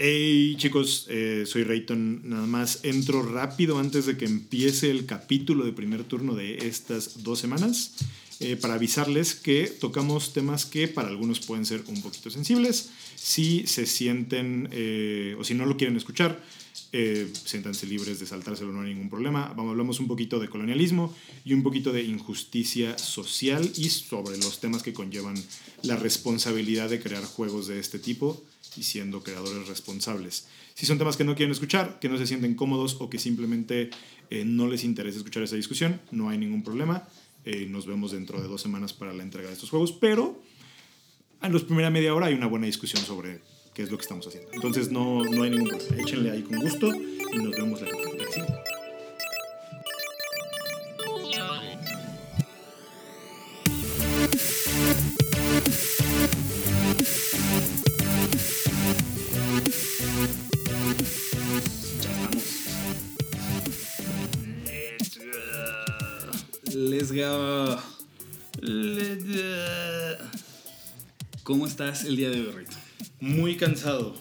Hey chicos, eh, soy Rayton. Nada más entro rápido antes de que empiece el capítulo de primer turno de estas dos semanas eh, para avisarles que tocamos temas que para algunos pueden ser un poquito sensibles. Si se sienten eh, o si no lo quieren escuchar, eh, siéntanse libres de saltárselo, no hay ningún problema. Vamos, hablamos un poquito de colonialismo y un poquito de injusticia social y sobre los temas que conllevan la responsabilidad de crear juegos de este tipo y siendo creadores responsables. Si son temas que no quieren escuchar, que no se sienten cómodos o que simplemente eh, no les interesa escuchar esa discusión, no hay ningún problema. Eh, nos vemos dentro de dos semanas para la entrega de estos juegos, pero en la primera media hora hay una buena discusión sobre qué es lo que estamos haciendo. Entonces no, no hay ningún problema. Échenle ahí con gusto y nos vemos la que sigue. Let's go. Let's go. ¿Cómo estás el día de hoy, Rito? Muy cansado.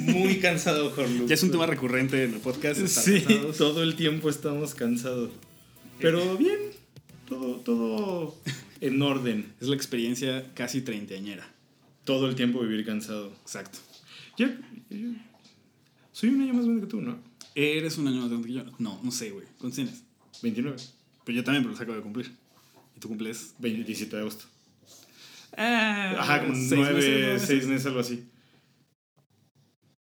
Muy cansado, Jorge. Ya es un tema recurrente en el podcast. Sí, cansados. todo el tiempo estamos cansados. Pero bien, todo, todo en orden. Es la experiencia casi treintañera. Todo el tiempo vivir cansado. Exacto. Yo, yo- soy un año más grande que tú, ¿no? ¿Eres un año más grande que yo? No, no sé, güey. ¿Cuántos tienes? 29. Pero yo también, pero los acabo de cumplir. ¿Y tú cumples? 27 de agosto. Ah, Ajá, como seis 9, meses, nueve 6 meses, algo así.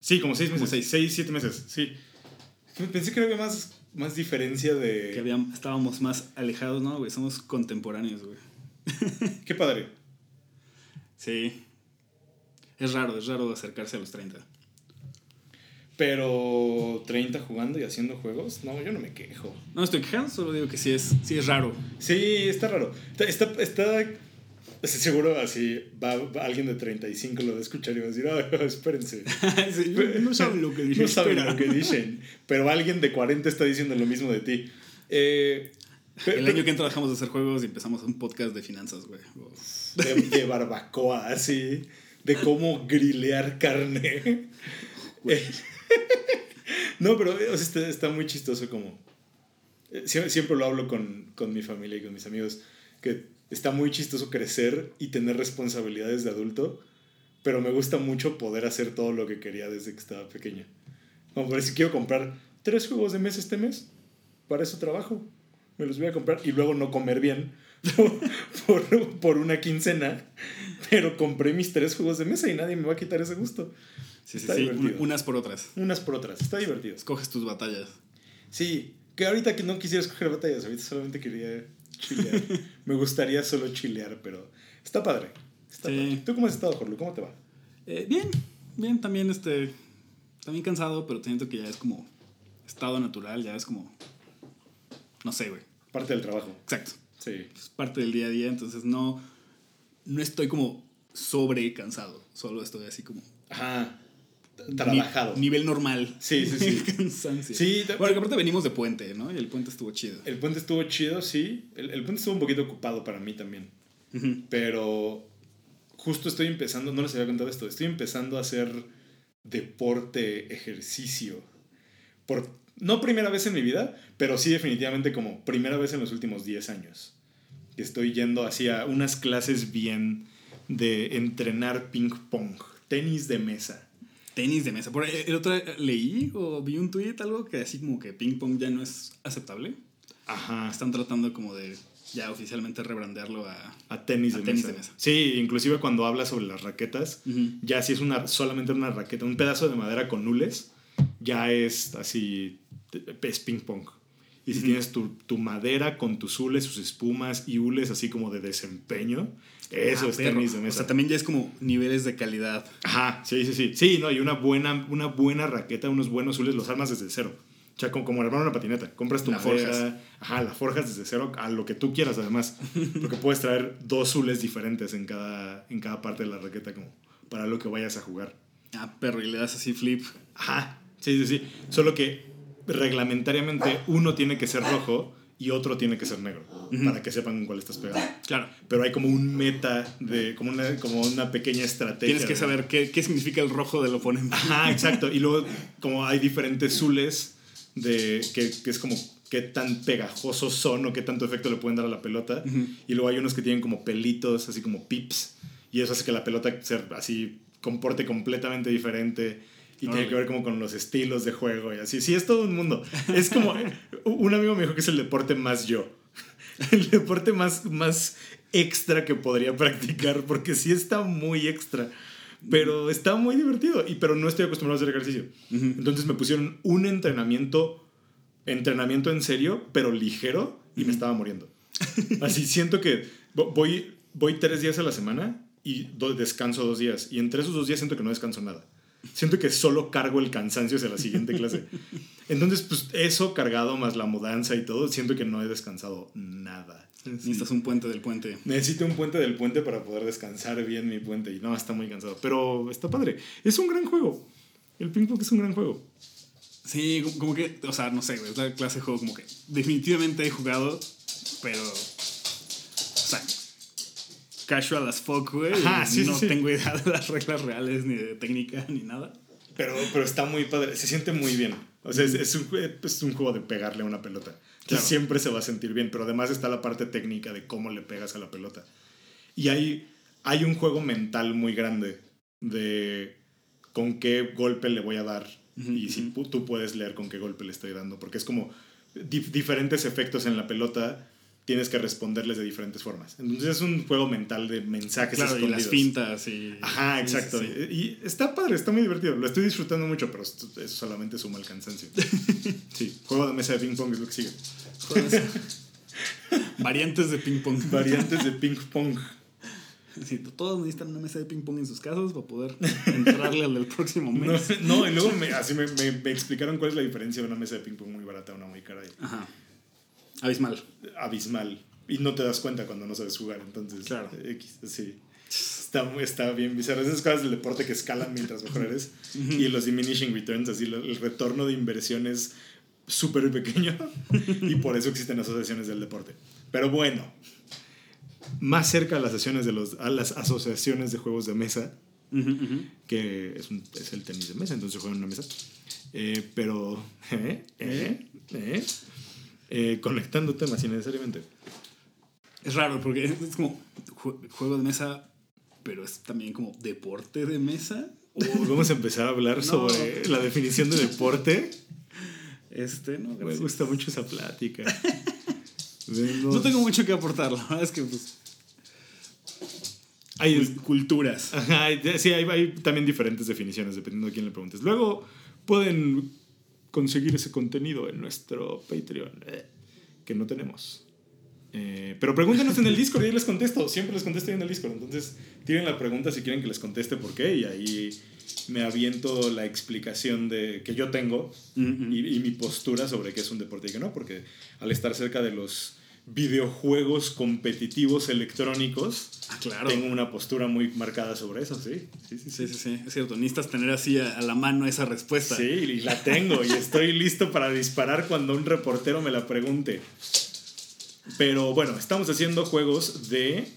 Sí, como 6 Como meses. seis. 6, 7 meses, sí. Pensé que había más, más diferencia de... Que habíamos, estábamos más alejados, ¿no, güey? Somos contemporáneos, güey. Qué padre. Sí. Es raro, es raro acercarse a los 30. Pero 30 jugando y haciendo juegos, no, yo no me quejo. No estoy quejando, solo digo que sí es, sí es raro. Sí, está raro. Está, está, está- seguro así, va, va alguien de 35 lo va a escuchar y va a decir, "Ay, espérense. no saben lo que dije. No saben lo que dicen. Pero alguien de 40 está diciendo lo mismo de ti. Eh, El año que entra dejamos de hacer juegos y empezamos un podcast de finanzas, güey. de, de barbacoa, así, de cómo grilear carne. Eh, no, pero o sea, está, muy chistoso como... eh, sie- Siempre, lo hablo con, con mi familia y con mis amigos, que está muy chistoso crecer y tener responsabilidades de adulto, pero me gusta mucho poder hacer todo lo que quería desde que estaba pequeño. Como por si quiero comprar tres juegos de mes este mes, para eso trabajo. Me los voy a comprar y luego no comer bien por, por, una quincena, pero compré mis tres juegos de mesa y nadie me va a quitar ese gusto. Sí, sí, Está sí. divertido. Unas por otras. Unas por otras, está divertido. Escoges tus batallas. Sí, que ahorita que no quisiera escoger batallas, ahorita solamente quería chilear. me gustaría solo chilear, pero está padre. Está Sí. padre. ¿Tú cómo has estado, Jorlu? ¿Cómo te va? Eh, bien, bien, también este. También cansado, pero siento que ya es como estado natural, ya es como. No sé, güey. Parte del trabajo. Exacto. Sí. Es parte del día a día, entonces no. No estoy como sobre cansado. Solo estoy así como. Ajá. Trabajado. Ni- nivel normal. Sí, sí, sí. Cansancio. Sí, Bueno, que aparte venimos de puente, ¿no? Y el puente estuvo chido. El puente estuvo chido, sí. El, el puente estuvo un poquito ocupado para mí también. Pero justo estoy empezando, no les había contado esto, estoy empezando a hacer deporte, ejercicio. Por, no primera vez en mi vida, pero sí definitivamente como primera vez en los últimos 10 años. Estoy yendo hacia unas clases bien de entrenar ping pong, tenis de mesa. Tenis de mesa. Por ahí, el otro leí o vi un tweet, algo que así como que ping pong ya no es aceptable. Ajá. Están tratando como de ya oficialmente rebrandearlo a... A tenis, A de, tenis mesa. de mesa. Sí, inclusive cuando habla sobre las raquetas, ya si es una, solamente una raqueta, un pedazo de madera con nules, ya es así, es ping pong. Y si Ujú. tienes tu, tu madera con tus hules, sus espumas y hules así como de desempeño, eso Ah, es tenis de O mesa. sea, también ya es como niveles de calidad. Ajá, sí, sí, sí. Sí, no, y una buena, una buena raqueta, unos buenos hules, los armas desde cero. O sea, como, como armar una patineta. Compras tu La madera, forjas. ajá, la forjas desde cero a lo que tú quieras además. Porque puedes traer dos hules diferentes en cada, en cada parte de la raqueta como para lo que vayas a jugar. Ah, perro, y le das así flip. Ajá, sí, sí, sí. Solo que reglamentariamente uno tiene que ser rojo y otro tiene que ser negro, para que sepan con cuál estás pegando. Claro. Pero hay como un meta, de, como, una, como una pequeña estrategia. Tienes que saber qué, qué significa el rojo del oponente. Ajá, exacto. Y luego, como hay diferentes zules de que, que es como qué tan pegajosos son o qué tanto efecto le pueden dar a la pelota. Y luego hay unos que tienen como pelitos, así como pips. Y eso hace que la pelota se así comporte completamente diferente. Y tiene Órale. que ver como con los estilos de juego y así. Sí, es todo un mundo. Es como, un amigo me dijo que es el deporte más yo. El deporte más, más extra que podría practicar, porque sí está muy extra. Pero está muy divertido. Y, pero no estoy acostumbrado a hacer ejercicio. Entonces me pusieron un entrenamiento, entrenamiento en serio, pero ligero, y me estaba muriendo. Así siento que vo- voy, voy tres días a la semana y do- descanso dos días. Y entre esos dos días siento que no descanso nada. Siento que solo cargo el cansancio hacia la siguiente clase. Entonces, pues eso cargado más la mudanza y todo, siento que no he descansado nada. Sí. Necesitas un puente del puente. Necesito un puente del puente para poder descansar bien mi puente. Y no, está muy cansado. Pero está padre. Es un gran juego. El ping pong es un gran juego. Sí, como- que, o sea, no sé, es la clase de juego como que definitivamente he jugado, pero, o sea, casual as fuck, güey. Ajá, y sí, sí, no sí. tengo idea de las reglas reales, ni de técnica, ni nada. Pero, pero está muy padre. Se siente muy bien. O sea, es, es un, es un juego de pegarle a una pelota. Claro. Siempre se va a sentir bien. Pero además está la parte técnica de cómo le pegas a la pelota. Y hay, hay un juego mental muy grande de con qué golpe le voy a dar. y si tú puedes leer con qué golpe le estoy dando. Porque es como dif- diferentes efectos en la pelota. Tienes que responderles de diferentes formas. Entonces es un juego mental de mensajes Claro, y las fintas y... Ajá, exacto. sí, sí. Y está padre, está muy divertido. Lo estoy disfrutando mucho, pero eso solamente suma el cansancio. Sí, juego de mesa de ping pong es lo que sigue. Variantes de ping pong. Variantes de ping pong. Sí, todos necesitan una mesa de ping pong en sus casas para poder entrarle al del próximo No, mes. no, y luego me, así me, me- me explicaron cuál es la diferencia de una mesa de ping pong muy barata a una muy cara. y Ajá. Abismal. Abismal. Y no te das cuenta cuando no sabes jugar. Entonces, Claro. X, sí. Está, está bien bizarro. Esas cosas del deporte que escalan mientras mejor eres. Y los diminishing returns, así el retorno de inversión es súper pequeño. y por eso existen asociaciones del deporte. Pero bueno, más cerca a las, sesiones de los, a las asociaciones de juegos de mesa, Ujú, ujú. que es, un- es el tenis de mesa, entonces juegan en una mesa. Eh, pero, ¿eh? ¿eh? ¿eh? Eh, conectando temas innecesariamente. Es raro porque es como jue- juego de mesa, pero es también como deporte de mesa. Vamos a empezar a hablar No. sobre la definición de deporte. Este, no, Me gusta mucho esa plática. No tengo mucho que aportar, la verdad es que pues, Hay, cul- culturas. ajá, sí, hay, hay también diferentes definiciones dependiendo de quién le preguntes. Luego pueden conseguir ese contenido en nuestro Patreon, eh, que no tenemos. Eh, pero pregúntenos en el Discord y ahí les contesto. Siempre les contesto ahí en el Discord. Entonces, tienen la pregunta si quieren que les conteste por qué. Y ahí me aviento la explicación de, que yo tengo Mm, mm. y, y mi postura sobre qué es un deporte y qué no. Porque al estar cerca de los videojuegos competitivos electrónicos, Ah, claro. tengo una postura muy marcada sobre eso, sí. Sí, sí, Sí, sí, sí, es cierto. Necesitas tener así a, a la mano esa respuesta. Sí, y la tengo y estoy listo para disparar cuando un reportero me la pregunte. Pero bueno, estamos haciendo juegos de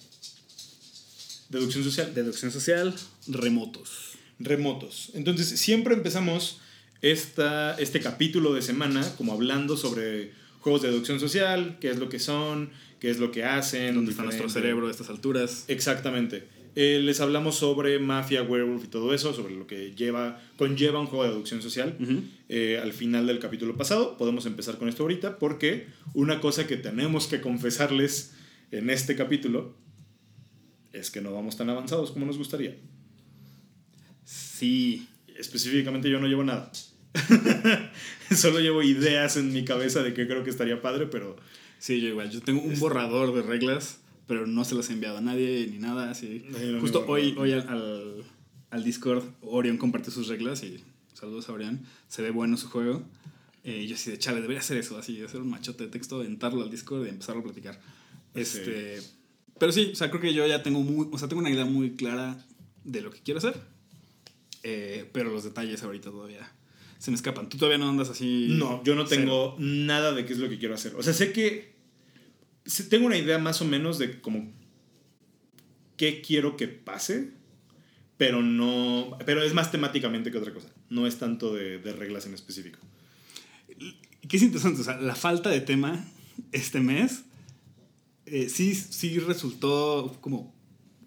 deducción social, Deducción social, remotos. remotos. Entonces, siempre empezamos esta, este capítulo de semana como hablando sobre juegos de deducción social, qué es lo que son, qué es lo que hacen. ¿Dónde está nuestro cerebro a estas alturas? Exactamente. Eh, les hablamos sobre Mafia, Werewolf y todo eso, sobre lo que lleva, conlleva un juego de deducción social. Eh, al final del capítulo pasado. Podemos empezar con esto ahorita porque una cosa que tenemos que confesarles en este capítulo es que no vamos tan avanzados como nos gustaría. Sí. Específicamente yo no llevo nada. Solo llevo ideas en mi cabeza de que creo que estaría padre, pero Sí, yo igual. Yo tengo un borrador de reglas, pero no se las he enviado a nadie ni nada. Así. No, Justo hoy, hoy al, al, al Discord, Orion compartió sus reglas y saludos a Orion. Se ve bueno su juego. Eh, yo así de chale, debería hacer eso, así, hacer un machote de texto, aventarlo al Discord y empezar a platicar. Este, Pero sí, o sea, creo que yo ya tengo, muy, o sea, tengo una idea muy clara de lo que quiero hacer. Eh, pero los detalles ahorita todavía se me escapan. ¿Tú todavía no andas así? No, yo no tengo nada de qué es lo que quiero hacer. O sea, sé que tengo una idea más o menos de como qué quiero que pase, pero no, pero es más temáticamente que otra cosa. No es tanto de, reglas en específico. ¿Qué es interesante? O sea, la falta de tema este mes eh, sí, sí resultó como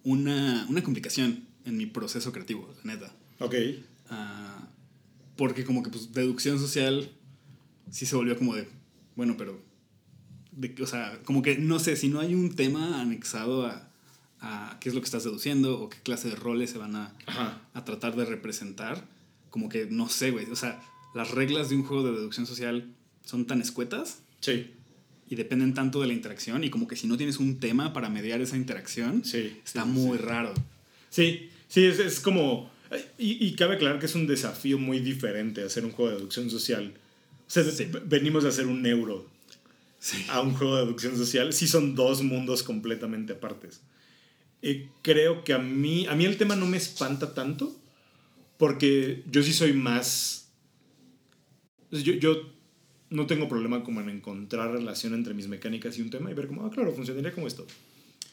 una, una complicación en mi proceso creativo, la neta. Ok. Ah, porque como que pues deducción social sí se volvió como de, bueno, pero, de, o sea, como que no sé, si no hay un tema anexado a, a qué es lo que estás deduciendo o qué clase de roles se van a, a tratar de representar, como que no sé, güey, o sea, las reglas de un juego de deducción social son tan escuetas. Sí. Y dependen tanto de la interacción y como que si no tienes un tema para mediar esa interacción, sí, está muy raro. Sí, sí, es, es como y, cabe aclarar que es un desafío muy diferente hacer un juego de deducción social. O sea, venimos a hacer un euro a un juego de deducción social. Sí son dos mundos completamente apartes. Eh, creo que a mí, a mí el tema no me espanta tanto porque yo sí soy más... Yo, yo no tengo problema como en encontrar relación entre mis mecánicas y un tema y ver cómo, ah, claro, funcionaría como esto.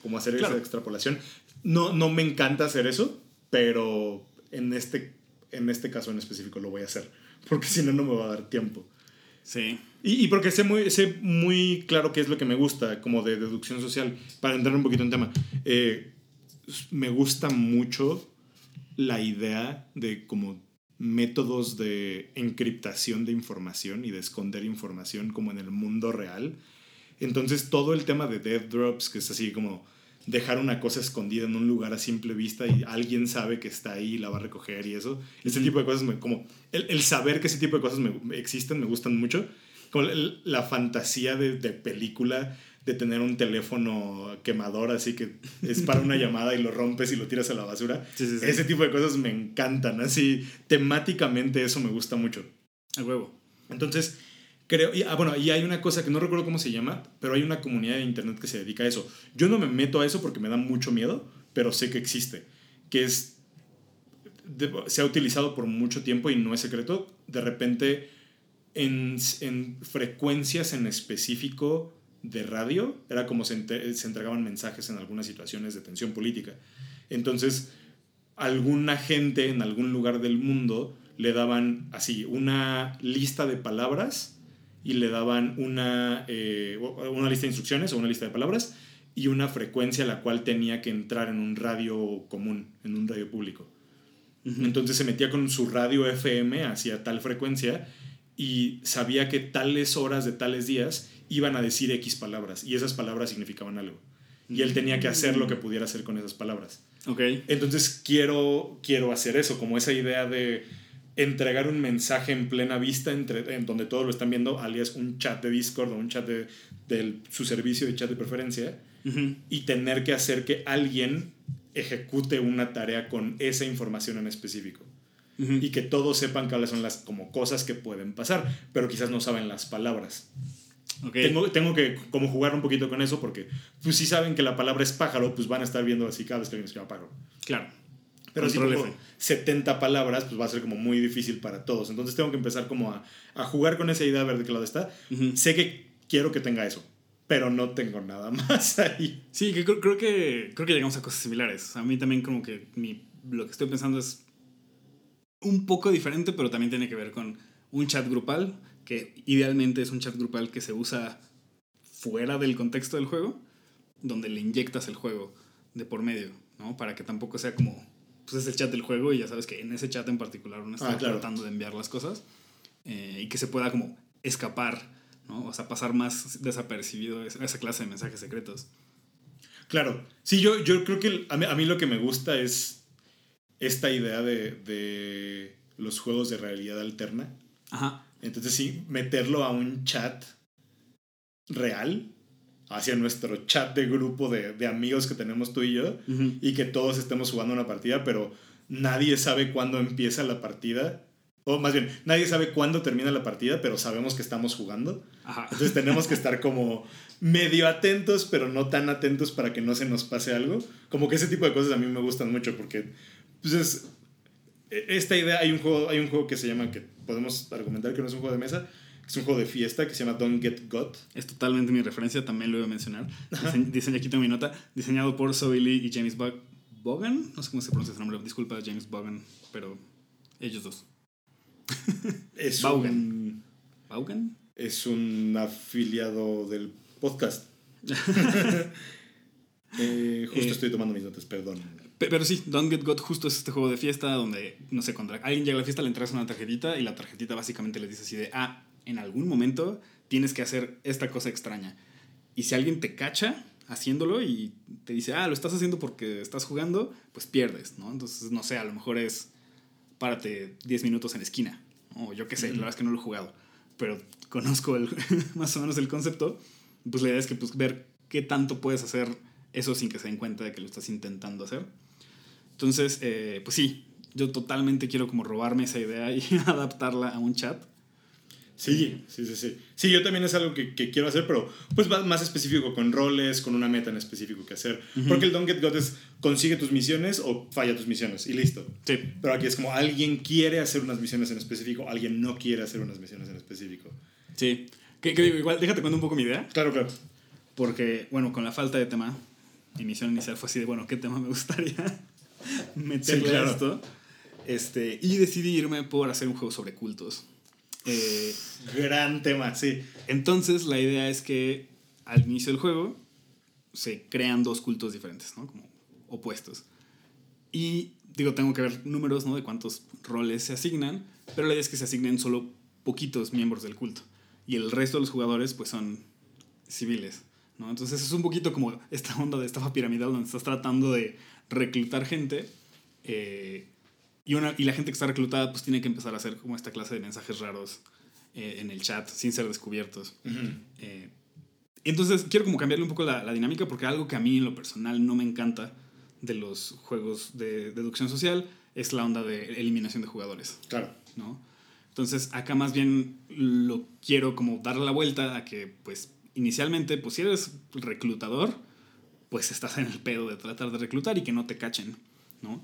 Como hacer esa extrapolación. No, no me encanta hacer eso, pero en este, en este caso en específico lo voy a hacer, porque si no, no me va a dar tiempo. Sí. Y, y, porque sé muy, sé muy claro qué es lo que me gusta, como de deducción social, para entrar un poquito en tema. Eh, me gusta mucho la idea de como métodos de encriptación de información y de esconder información como en el mundo real. Entonces todo el tema de death drops, que es así como dejar una cosa escondida en un lugar a simple vista y alguien sabe que está ahí y la va a recoger y eso. Ese tipo de cosas, me, como el, el, saber que ese tipo de cosas me, existen, me gustan mucho. Como la fantasía de, de, película de tener un teléfono quemador así que es para una llamada y lo rompes y lo tiras a la basura. Ese tipo de cosas me encantan. Así, temáticamente eso me gusta mucho. A huevo. Entonces, Creo, y, ah, bueno, y hay una cosa que no recuerdo cómo se llama, pero hay una comunidad de internet que se dedica a eso. Yo no me meto a eso porque me da mucho miedo, pero sé que existe, que es, se ha utilizado por mucho tiempo y no es secreto. De repente, en, en frecuencias en específico de radio, era como se, se entregaban mensajes en algunas situaciones de tensión política. Entonces, alguna gente en algún lugar del mundo le daban así una lista de palabras y le daban una, eh, una lista de instrucciones o una lista de palabras y una frecuencia a la cual tenía que entrar en un radio común, en un radio público. Entonces se metía con su radio FM hacia tal frecuencia y sabía que tales horas de tales días iban a decir X palabras y esas palabras significaban algo. Y él tenía que hacer lo que pudiera hacer con esas palabras. Okay. Entonces quiero, quiero hacer eso, como esa idea de entregar un mensaje en plena vista entre, en donde todos lo están viendo, alias un chat de Discord o un chat de, su servicio de chat de preferencia, y tener que hacer que alguien ejecute una tarea con esa información en específico. Y que todos sepan cuáles son las como cosas que pueden pasar, pero quizás no saben las palabras. Tengo, tengo, que como jugar un poquito con eso porque pues si saben que la palabra es pájaro, pues van a estar viendo así cada vez que alguien escriba pájaro. Claro. Pero si pongo 70 palabras, pues va a ser como muy difícil para todos. Entonces tengo que empezar como a, a jugar con esa idea a ver de qué lado está. Sé que quiero que tenga eso, pero no tengo nada más ahí. Sí, que creo, creo, que, creo que llegamos a cosas similares. a mí también como que mi, lo que estoy pensando es un poco diferente, pero también tiene que ver con un chat grupal, que idealmente es un chat grupal que se usa fuera del contexto del juego, donde le inyectas el juego de por medio, ¿no? Para que tampoco sea como pues es el chat del juego y ya sabes que en ese chat en particular uno está ah, tratando de enviar las cosas eh, y que se pueda como escapar, ¿no? O sea, pasar más desapercibido esa clase de mensajes secretos. Claro, sí, yo, yo creo que a mí, lo que me gusta es esta idea de, de los juegos de realidad alterna. Ajá. Entonces sí, meterlo a un chat real hacia nuestro chat de grupo de, de amigos que tenemos tú y yo y que todos estemos jugando una partida, pero nadie sabe cuándo empieza la partida. O más bien, nadie sabe cuándo termina la partida, pero sabemos que estamos jugando. Entonces tenemos que estar como medio atentos, pero no tan atentos para que no se nos pase algo. Como que ese tipo de cosas a mí me gustan mucho porque pues e- esta idea, hay un, juego, hay un juego que se llama, que podemos argumentar que no es un juego de mesa, es un juego de fiesta que se llama Don't Get Got. Es totalmente mi referencia, también lo iba a mencionar. Diseño, aquí tengo mi nota. Diseñado por Zoe Lee y James Bog Bogan. No sé cómo se pronuncia ese nombre. Disculpa, James Bogan, pero ellos dos. Es un, ¿Baugan? es un afiliado del podcast. Eh, justo Eh, estoy tomando mis notas, perdón. Pe- Pero sí, Don't Get Got justo es este juego de fiesta donde, no sé, cuando alguien llega a la fiesta le entregas una tarjetita y la tarjetita básicamente le dice así de, ah, en algún momento tienes que hacer esta cosa extraña. Y si alguien te cacha haciéndolo y te dice, ah, lo estás haciendo porque estás jugando, pues pierdes, ¿no? Entonces, no sé, a lo mejor es párate 10 minutos en la esquina. O yo qué sé, la verdad es que no lo he jugado. Pero conozco el, más o menos el concepto. Pues la idea es que pues, ver qué tanto puedes hacer eso sin que se den cuenta de que lo estás intentando hacer. Entonces, eh, pues sí, yo totalmente quiero como robarme esa idea y adaptarla a un chat. Sí, sí, sí, sí. Sí, yo también es algo que, que quiero hacer, pero pues más específico, con roles, con una meta en específico que hacer. Porque el Don't Get Got es consigue tus misiones o falla tus misiones y listo. Sí. Pero aquí es como alguien quiere hacer unas misiones en específico, alguien no quiere hacer unas misiones en específico. Sí. Que, que digo, igual, déjate cuento un poco mi idea. Claro, claro. Porque, bueno, con la falta de tema, mi misión inicial fue así de, bueno, ¿qué tema me gustaría meterle Sí, claro. a esto? Este, y decidí irme por hacer un juego sobre cultos. Eh, Gran tema, sí. entonces, la idea es que al inicio del juego se crean dos cultos diferentes, ¿no? Como opuestos. Y, digo, tengo que ver números, ¿no? De cuántos roles se asignan, pero la idea es que se asignen solo poquitos miembros del culto. Y el resto de los jugadores, pues, son civiles, ¿no? Entonces es un poquito como esta onda de estafa piramidal donde estás tratando de reclutar gente eh, y, una, y la gente que está reclutada pues tiene que empezar a hacer como esta clase de mensajes raros eh, en el chat sin ser descubiertos. Eh, entonces quiero como cambiarle un poco la, la dinámica porque algo que a mí en lo personal no me encanta de los juegos de deducción social es la onda de eliminación de jugadores. Claro. ¿no? Entonces, acá más bien lo quiero como darle la vuelta a que, pues, inicialmente, pues si eres reclutador, pues estás en el pedo de tratar de reclutar y que no te cachen, ¿no?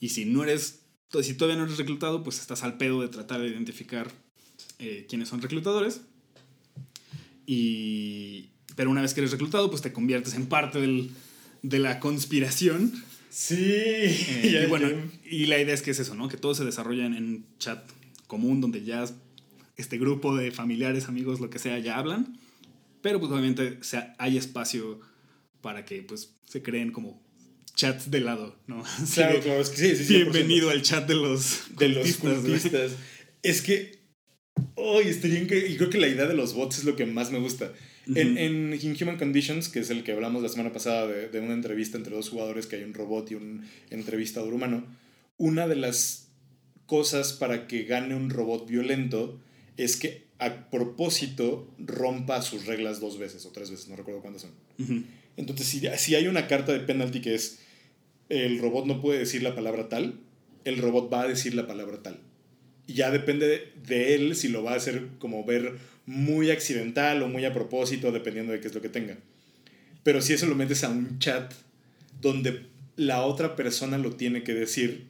Y si no eres, si todavía no eres reclutado, pues estás al pedo de tratar de identificar eh, quiénes son reclutadores. Y, pero una vez que eres reclutado, pues te conviertes en parte del, de la conspiración. Sí. Eh, y bueno, y la idea es que es eso, ¿no? Que todo se desarrolla en, en un chat común donde ya este grupo de familiares, amigos, lo que sea, ya hablan. Pero pues obviamente o sea, hay espacio para que pues se creen como chats de lado, ¿no? Así Claro, de, claro, es que sí, sí, sí. Bienvenido al chat de los de los cultistas, cultistas. Es que. Hoy estaría increíble. Y creo que la idea de los bots es lo que más me gusta. en, en Inhuman Conditions, que es el que hablamos la semana pasada de, de una entrevista entre dos jugadores, que hay un robot y un entrevistador humano, una de las cosas para que gane un robot violento es que a propósito rompa sus reglas dos veces o tres veces, no recuerdo cuántas son. Entonces, si, si hay una carta de penalty que es el robot no puede decir la palabra tal, el robot va a decir la palabra tal. Ya depende de, de él si lo va a hacer como ver muy accidental o muy a propósito, dependiendo de qué es lo que tenga. Pero si eso lo metes a un chat donde la otra persona lo tiene que decir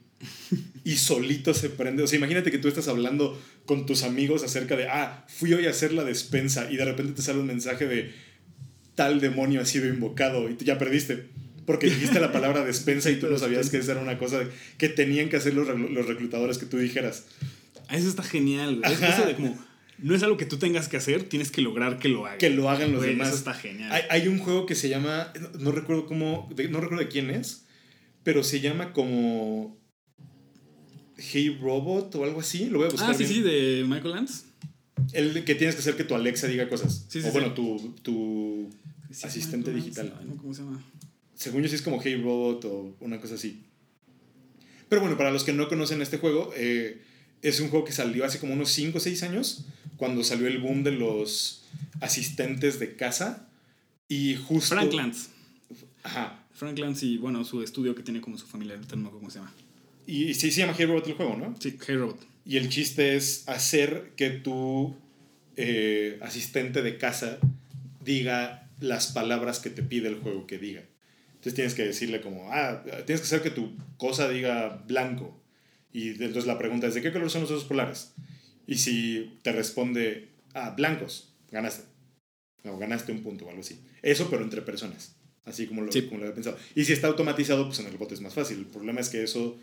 y solito se prende. O sea, imagínate que tú estás hablando con tus amigos acerca de, ah, fui hoy a hacer la despensa y de repente te sale un mensaje de tal demonio ha sido invocado y tú ya perdiste. Porque dijiste la palabra despensa y tú no sabías que esa era una cosa que tenían que hacer los, reclu- los reclutadores que tú dijeras. Ah, Eso está genial, güey. Eso de como, no es algo que tú tengas que hacer, tienes que lograr que lo hagan. Que lo hagan los Güey, demás. Eso está genial. Hay, hay un juego que se llama, no, recuerdo cómo, no recuerdo de quién es, pero se llama como Hey Robot o algo así. Lo voy a buscar. ah, sí, bien. sí, de Michael Lance. El que tienes que hacer que tu Alexa diga cosas. Sí, sí, o sí. bueno, tu, tu asistente digital. No, ¿Cómo se llama? Según yo sí es como Hey Robot o una cosa así. Pero bueno, para los que no conocen este juego, eh, es un juego que salió hace como unos 5 o 6 años, cuando salió el boom de los asistentes de casa. Y justo... Frank Lance. Ajá. Frank Lance y, bueno, su estudio que tiene como su familia, no cómo se llama. Y, y sí se llama Hey Robot el juego, ¿no? Sí, Hey Robot. Y el chiste es hacer que tu eh, asistente de casa diga las palabras que te pide el juego que diga. Entonces tienes que decirle como, ah, tienes que hacer que tu cosa diga blanco. Y entonces la pregunta es, ¿de qué color son los osos polares? Y si te responde, ah, blancos, ganaste. O ganaste un punto o algo así. Eso, pero entre personas. Así como lo, como lo había pensado. Y si está automatizado, pues en el bot es más fácil. El problema es que eso...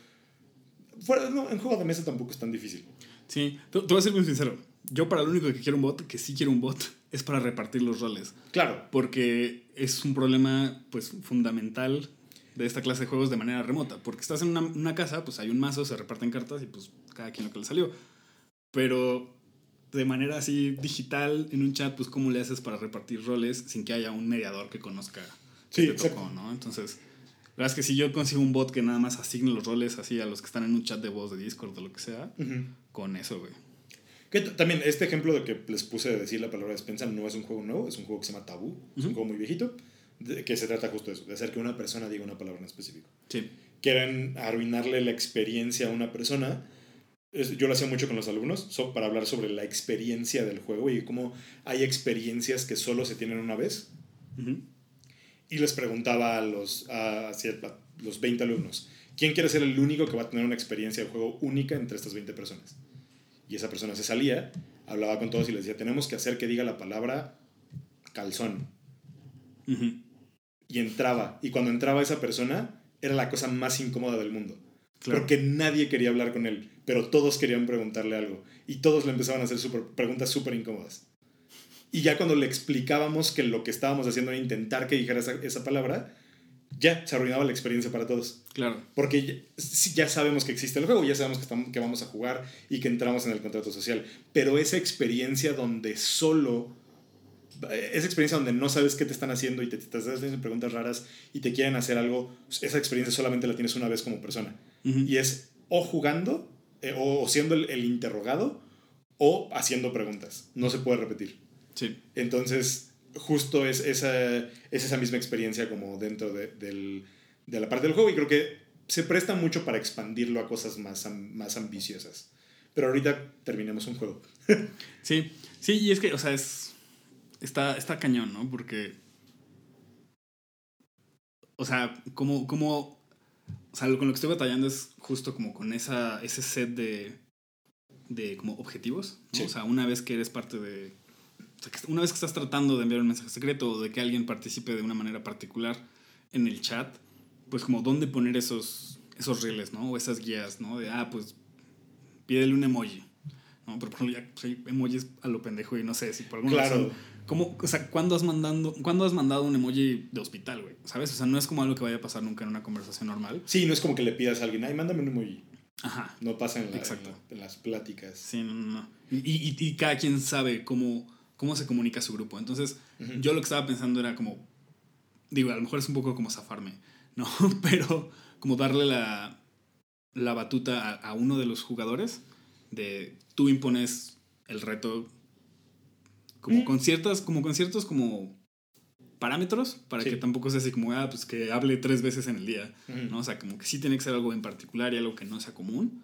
Fuera, no, en juego de mesa tampoco es tan difícil. Sí, te, te voy a ser muy sincero. Yo para lo único que quiero un bot, que sí quiero un bot, es para repartir los roles. Claro. Porque es un problema pues fundamental de esta clase de juegos de manera remota. Porque estás en una, una casa, pues hay un mazo, se reparten cartas y pues cada quien lo que le salió. Pero de manera así digital, en un chat, pues cómo le haces para repartir roles sin que haya un mediador que conozca Sí, te tocó, ¿no? Entonces, la verdad es que si yo consigo un bot que nada más asigne los roles así a los que están en un chat de voz de Discord o lo que sea, Ujú. con eso, güey. Que también este ejemplo de que les puse de decir la palabra despensa no es un juego nuevo, es un juego que se llama Tabú, es un juego muy viejito, de- que se trata justo de eso, de hacer que una persona diga una palabra en específico. Sí. Quieren arruinarle la experiencia a una persona. Yo lo hacía mucho con los alumnos so- para hablar sobre la experiencia del juego y cómo hay experiencias que solo se tienen una vez. Ujú. Y les preguntaba a los, a, los 20 alumnos, ¿quién quiere ser el único que va a tener una experiencia de juego única entre estas 20 personas? Y esa persona se salía, hablaba con todos y les decía, tenemos que hacer que diga la palabra calzón. Y entraba. Y cuando entraba esa persona, era la cosa más incómoda del mundo. Claro. Porque nadie quería hablar con él, pero todos querían preguntarle algo. Y todos le empezaban a hacer súper- preguntas súper incómodas. Y ya cuando le explicábamos que lo que estábamos haciendo era intentar que dijera esa, esa palabra, ya se arruinaba la experiencia para todos. Claro. Porque ya, ya sabemos que existe el juego, ya sabemos que, estamos, que vamos a jugar y que entramos en el contrato social. Pero esa experiencia donde solo... Esa experiencia donde no sabes qué te están haciendo y te, te estás haciendo preguntas raras y te quieren hacer algo, esa experiencia solamente la tienes una vez como persona. Y es o jugando, eh, o siendo el, el interrogado, o haciendo preguntas. No se puede repetir. Sí. Entonces, justo es esa, es esa misma experiencia como dentro de, del- de la parte del juego y creo que se presta mucho para expandirlo a cosas más, más ambiciosas. Pero ahorita terminemos un juego. Sí, sí, y es que, o sea, es. Está, está cañón, ¿no? Porque. O sea, como. como o sea, con lo que estoy batallando es justo como con esa, ese set de. de como objetivos. ¿no? Sí. O sea, una vez que eres parte de. Una vez que estás tratando de enviar un mensaje secreto o de que alguien participe de una manera particular en el chat, pues como dónde poner esos, esos rieles, ¿no? O esas guías, ¿no? De, ah, pues pídele un emoji. ¿no? Pero por ejemplo, ya pues, hay emojis a lo pendejo y no sé si por alguna Claro. razón. ¿cómo, o sea, ¿cuándo has, mandando, ¿cuándo has mandado un emoji de hospital, güey? ¿Sabes? O sea, no es como algo que vaya a pasar nunca en una conversación normal. Sí, no es como que le pidas a alguien, ay, mándame un emoji. Ajá. No pasa en, la- en la- en las pláticas. Sí, no, no, no. Y, y, y cada quien sabe cómo, cómo se comunica su grupo. Entonces, Ujú. yo lo que estaba pensando era como, digo, a lo mejor es un poco como zafarme, ¿no? Pero como darle la, la batuta a, a uno de los jugadores de tú impones el reto como Mm. con ciertas, como con ciertos como parámetros para Sí. que tampoco sea así como, ah, pues que hable tres veces en el día, Ujú. ¿no? O sea, como que sí tiene que ser algo en particular y algo que no sea común.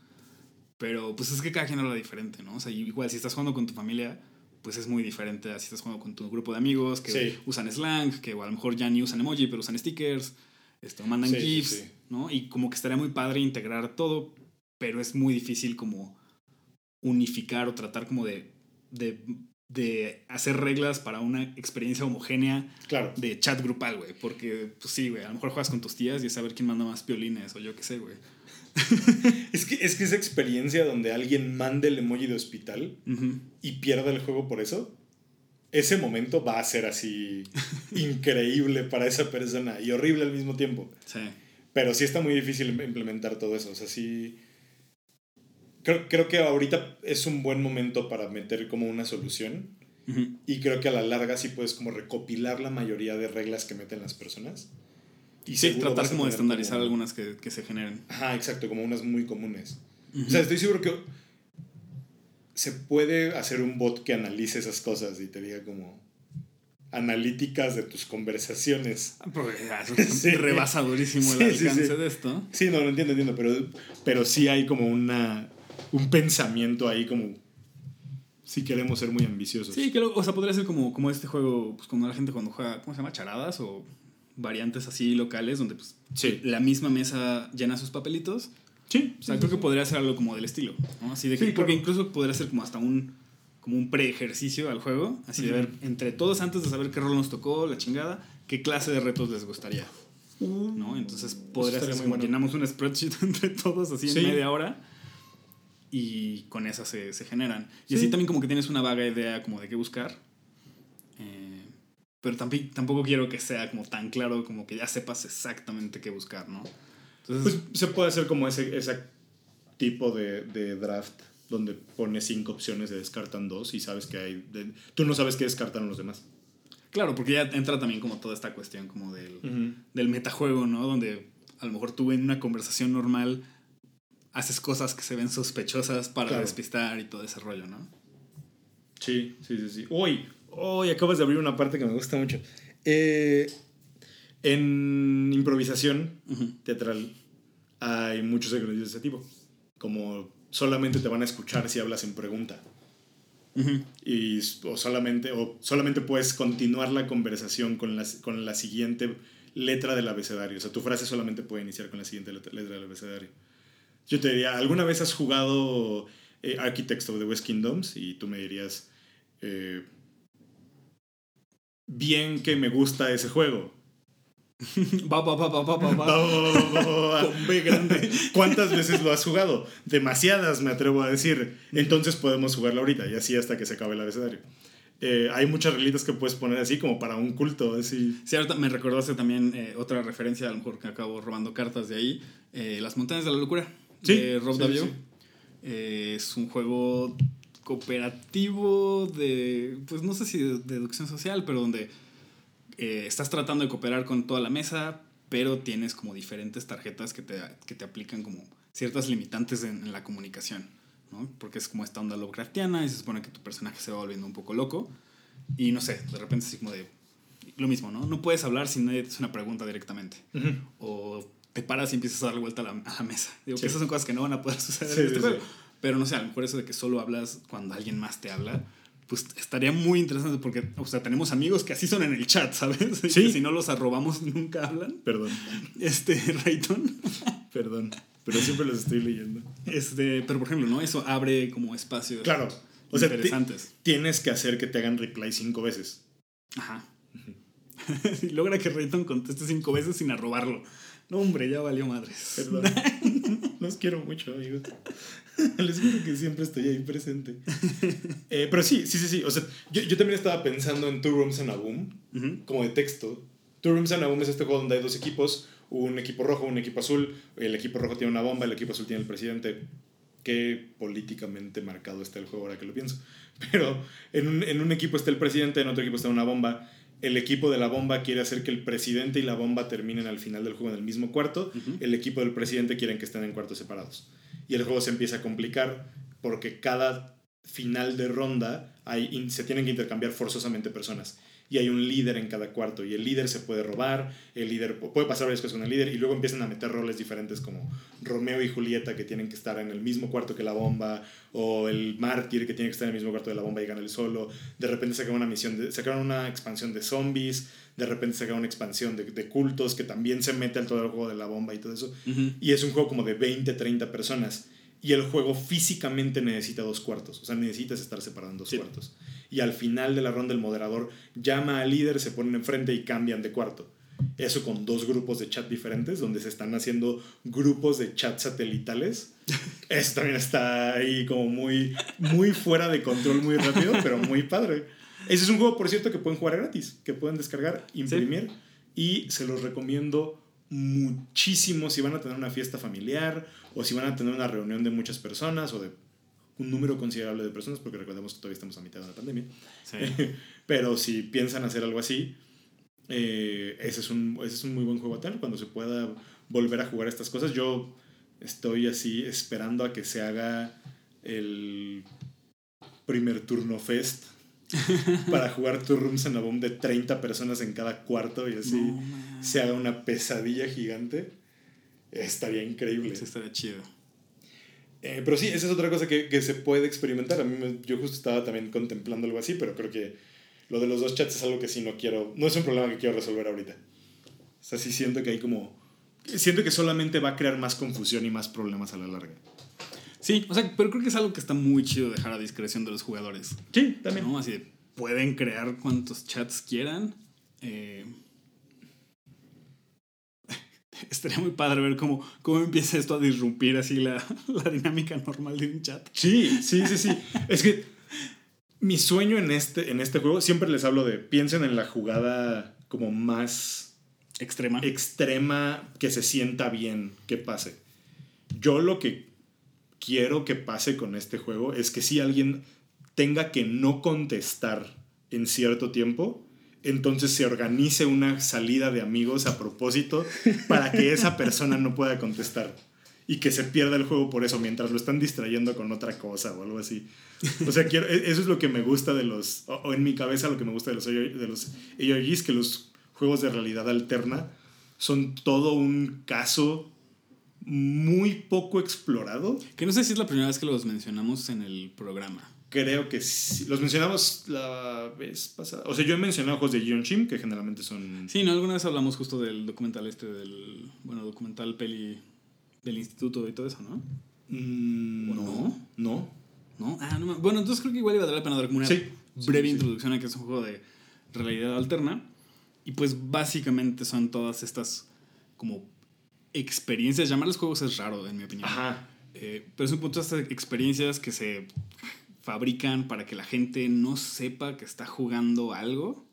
Pero pues es que cada quien habla diferente, ¿no? O sea, igual si estás jugando con tu familia, pues es muy diferente a si estás jugando con tu grupo de amigos que Sí. usan slang, que a lo mejor ya ni usan emoji, pero usan stickers, esto, mandan sí, GIFs, sí. ¿no? Y como que estaría muy padre integrar todo, pero es muy difícil como unificar o tratar como de, de, de hacer reglas para una experiencia homogénea Claro. de chat grupal, güey. Porque, pues sí, güey, a lo mejor juegas con tus tías y es saber quién manda más piolines o yo qué sé, güey. Es que, es que esa experiencia donde alguien mande el emoji de hospital y pierda el juego por eso, ese momento va a ser así increíble para esa persona y horrible al mismo tiempo. Sí. Pero sí está muy difícil im- implementar todo eso. O sea, sí. Creo, creo que ahorita es un buen momento para meter como una solución. Y creo que a la larga sí puedes como recopilar la mayoría de reglas que meten las personas. Y Sí, tratar como de estandarizar como- algunas que, que se generen. Ajá, exacto, como unas muy comunes. Ujú. O sea, estoy seguro que se puede hacer un bot que analice esas cosas y te diga como analíticas de tus conversaciones. Ah, ya, eso Sí. rebasa durísimo el Sí, sí, alcance sí. de esto. Sí, no, lo entiendo, entiendo, pero, pero sí hay como una, un pensamiento ahí como si queremos ser muy ambiciosos. Sí, que lo- o sea, podría ser como, como este juego, pues como la gente cuando juega, ¿cómo se llama? Charadas o variantes así locales donde pues Sí. la misma mesa llena sus papelitos Sí. O sea, creo que podría ser algo como del estilo, ¿no? Así de que, Sí, porque claro. incluso podría ser como hasta un como un pre-ejercicio al juego, así de ver entre todos antes de saber qué rol nos tocó, la chingada, qué clase de retos les gustaría, ¿no? Entonces podría ser como bueno. llenamos un spreadsheet entre todos así en media hora y con esas se, se generan. Y Sí. así también como que tienes una vaga idea como de qué buscar. Pero tampoco quiero que sea como tan claro como que ya sepas exactamente qué buscar, ¿no? Entonces, Pues se puede hacer como ese, ese tipo de, de draft donde pones cinco opciones, se descartan dos y sabes que hay... de- tú no sabes qué descartaron los demás. Claro, porque ya entra también como toda esta cuestión como del, del metajuego, ¿no? Donde a lo mejor tú en una conversación normal haces cosas que se ven sospechosas para Claro. despistar y todo ese rollo, ¿no? Sí, sí, sí, sí. Uy, uy, acabas de abrir una parte que me gusta mucho. Eh, en improvisación teatral hay muchos ejercicios de ese tipo. Como solamente te van a escuchar si hablas en pregunta. Y, o, solamente, o solamente puedes continuar la conversación con la, con la siguiente letra del abecedario. O sea, tu frase solamente puede iniciar con la siguiente letra, letra del abecedario. Yo te diría, ¿alguna vez has jugado eh, Architects of the West Kingdoms? Y tú me dirías, eh, bien que me gusta ese juego. Va, va, va, va, va, va, va. Con Con B grande. ¿Cuántas veces lo has jugado? Demasiadas, me atrevo a decir. Entonces podemos jugarlo ahorita y así hasta que se acabe el abecedario. Eh, hay muchas reglitas que puedes poner así como para un culto, así. Sí, ahorita me recordaste también eh, otra referencia, a lo mejor que acabo robando cartas de ahí, eh, Las Montañas de la Locura, Sí, de Rob sí, Davio. sí. Eh, es un juego cooperativo de, pues no sé si de deducción social, pero donde eh, estás tratando de cooperar con toda la mesa, pero tienes como diferentes tarjetas que te, que te aplican como ciertas limitantes en, en la comunicación, ¿no? Porque es como esta onda Lovecraftiana y se supone que tu personaje se va volviendo un poco loco y no sé, de repente así como de lo mismo, ¿no? No puedes hablar si nadie te hace una pregunta directamente o te paras y empiezas a darle vuelta a la, a la mesa. Digo Sí. que esas son cosas que no van a poder suceder Sí, en este sí, juego. Pero no sé, a lo mejor eso de que solo hablas cuando alguien más te habla, pues estaría muy interesante porque, o sea, tenemos amigos que así son en el chat, ¿sabes? Sí. que si no los arrobamos nunca hablan. Perdón, Este, Rayton. perdón. Pero siempre los estoy leyendo. Este, pero por ejemplo, ¿no? Eso abre como espacios Claro. O sea, interesantes. tienes que hacer que te hagan reply cinco veces. Ajá. y logra que Rayton conteste cinco veces sin arrobarlo. No, hombre, ya valió madres. Perdón. Los quiero mucho, amigos. Les juro que siempre estoy ahí presente. Eh, pero sí, sí, sí, sí. O sea, yo, yo también estaba pensando en Two Rooms and a Boom, Ujú. como de texto. Two Rooms and a Boom es este juego donde hay dos equipos, un equipo rojo, un equipo azul. El equipo rojo tiene una bomba, el equipo azul tiene el presidente. Qué políticamente marcado está el juego ahora que lo pienso. Pero en un, en un equipo está el presidente, en otro equipo está una bomba. El equipo de la bomba quiere hacer que el presidente y la bomba terminen al final del juego en el mismo cuarto. Ujú. El equipo del presidente quieren que estén en cuartos separados. Y el juego se empieza a complicar porque cada final de ronda hay, se tienen que intercambiar forzosamente personas. Y hay un líder en cada cuarto. Y el líder se puede robar, el líder pu- puede pasar varias cosas con el líder. Y luego empiezan a meter roles diferentes como Romeo y Julieta que tienen que estar en el mismo cuarto que la bomba. O el mártir que tiene que estar en el mismo cuarto de la bomba y gana el solo. De repente sacaron una misión, de, sacaron una expansión de zombies. De repente sacaron una expansión de, de cultos que también se mete al todo el juego de la bomba y todo eso. Y es un juego como de 20, 30 personas. Y el juego físicamente necesita dos cuartos. O sea, necesitas estar separado en dos Sí. cuartos. Y al final de la ronda el moderador llama al líder, se ponen enfrente y cambian de cuarto. Eso con dos grupos de chat diferentes, donde se están haciendo grupos de chat satelitales. Eso también está ahí como muy, muy fuera de control, muy rápido, pero muy padre. Ese es un juego, por cierto, que pueden jugar gratis, que pueden descargar, imprimir y se los recomiendo muchísimo si van a tener una fiesta familiar o si van a tener una reunión de muchas personas o de un número considerable de personas, porque recordemos que todavía estamos a mitad de la pandemia. Sí. Pero si piensan hacer algo así, eh, ese, es un, ese es un muy buen juego a tener cuando se pueda volver a jugar estas cosas. Yo estoy así esperando a que se haga el primer turno fest para jugar Two Rooms and a Bomb de 30 personas en cada cuarto y así No, se haga una pesadilla gigante. Estaría increíble. Eso estaría chido. Eh, pero sí, esa es otra cosa que, que se puede experimentar. A mí me- yo justo estaba también contemplando algo así, pero creo que lo de los dos chats es algo que sí no quiero, no es un problema que quiero resolver ahorita. O sea, sí siento que hay como siento que solamente va a crear más confusión y más problemas a la larga. Sí, o sea, pero creo que es algo que está muy chido dejar a discreción de los jugadores. Sí, también. ¿no? Así de, pueden crear cuantos chats quieran. Eh, estaría muy padre ver cómo, cómo empieza esto a disrumpir así la, la dinámica normal de un chat. Sí, sí, sí, sí. es que mi sueño en este, en este juego, siempre les hablo de, piensen en la jugada como más Extrema. extrema que se sienta bien que pase. Yo lo que quiero que pase con este juego es que si alguien tenga que no contestar en cierto tiempo, entonces se organice una salida de amigos a propósito para que esa persona no pueda contestar y que se pierda el juego por eso mientras lo están distrayendo con otra cosa o algo así. O sea, quiero, e-, eso es lo que me gusta de los, o, en mi cabeza lo que me gusta de los, de los ARGs, que los juegos de realidad alterna son todo un caso muy poco explorado. Que no sé si es la primera vez que los mencionamos en el programa. Creo que sí. Los mencionamos la vez pasada. O sea, yo he mencionado juegos de Gion Chim, que generalmente son. Sí, ¿no? Alguna vez hablamos justo del documental este, del. Bueno, documental peli del instituto y todo eso, ¿no? Mm, ¿O no. no? No. ¿No? Ah, no. Bueno, entonces creo que igual iba a dar la pena dar como una Sí. breve Sí, introducción a que es un juego de realidad alterna. Y pues básicamente son todas estas como experiencias. Llamarlos juegos es raro, en mi opinión. Ajá. Eh, pero es un punto de estas experiencias que se fabrican para que la gente no sepa que está jugando algo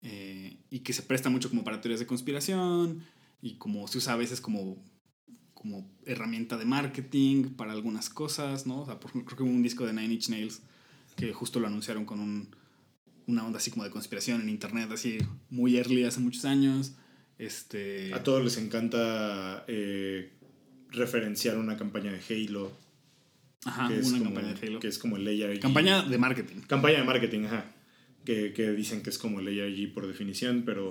eh, y que se presta mucho como para teorías de conspiración y como se usa a veces como, como herramienta de marketing para algunas cosas, ¿no? O sea, por ejemplo, creo que hubo un disco de Nine Inch Nails que justo lo anunciaron con un, una onda así como de conspiración en internet, así muy early hace muchos años. Este, A todos les encanta eh, referenciar una campaña de Halo. Ajá, que es una como- campaña de Halo. Que es como el ARG. Campaña de marketing. Campaña de marketing, ajá. Que, que dicen que es como el ARG por definición, pero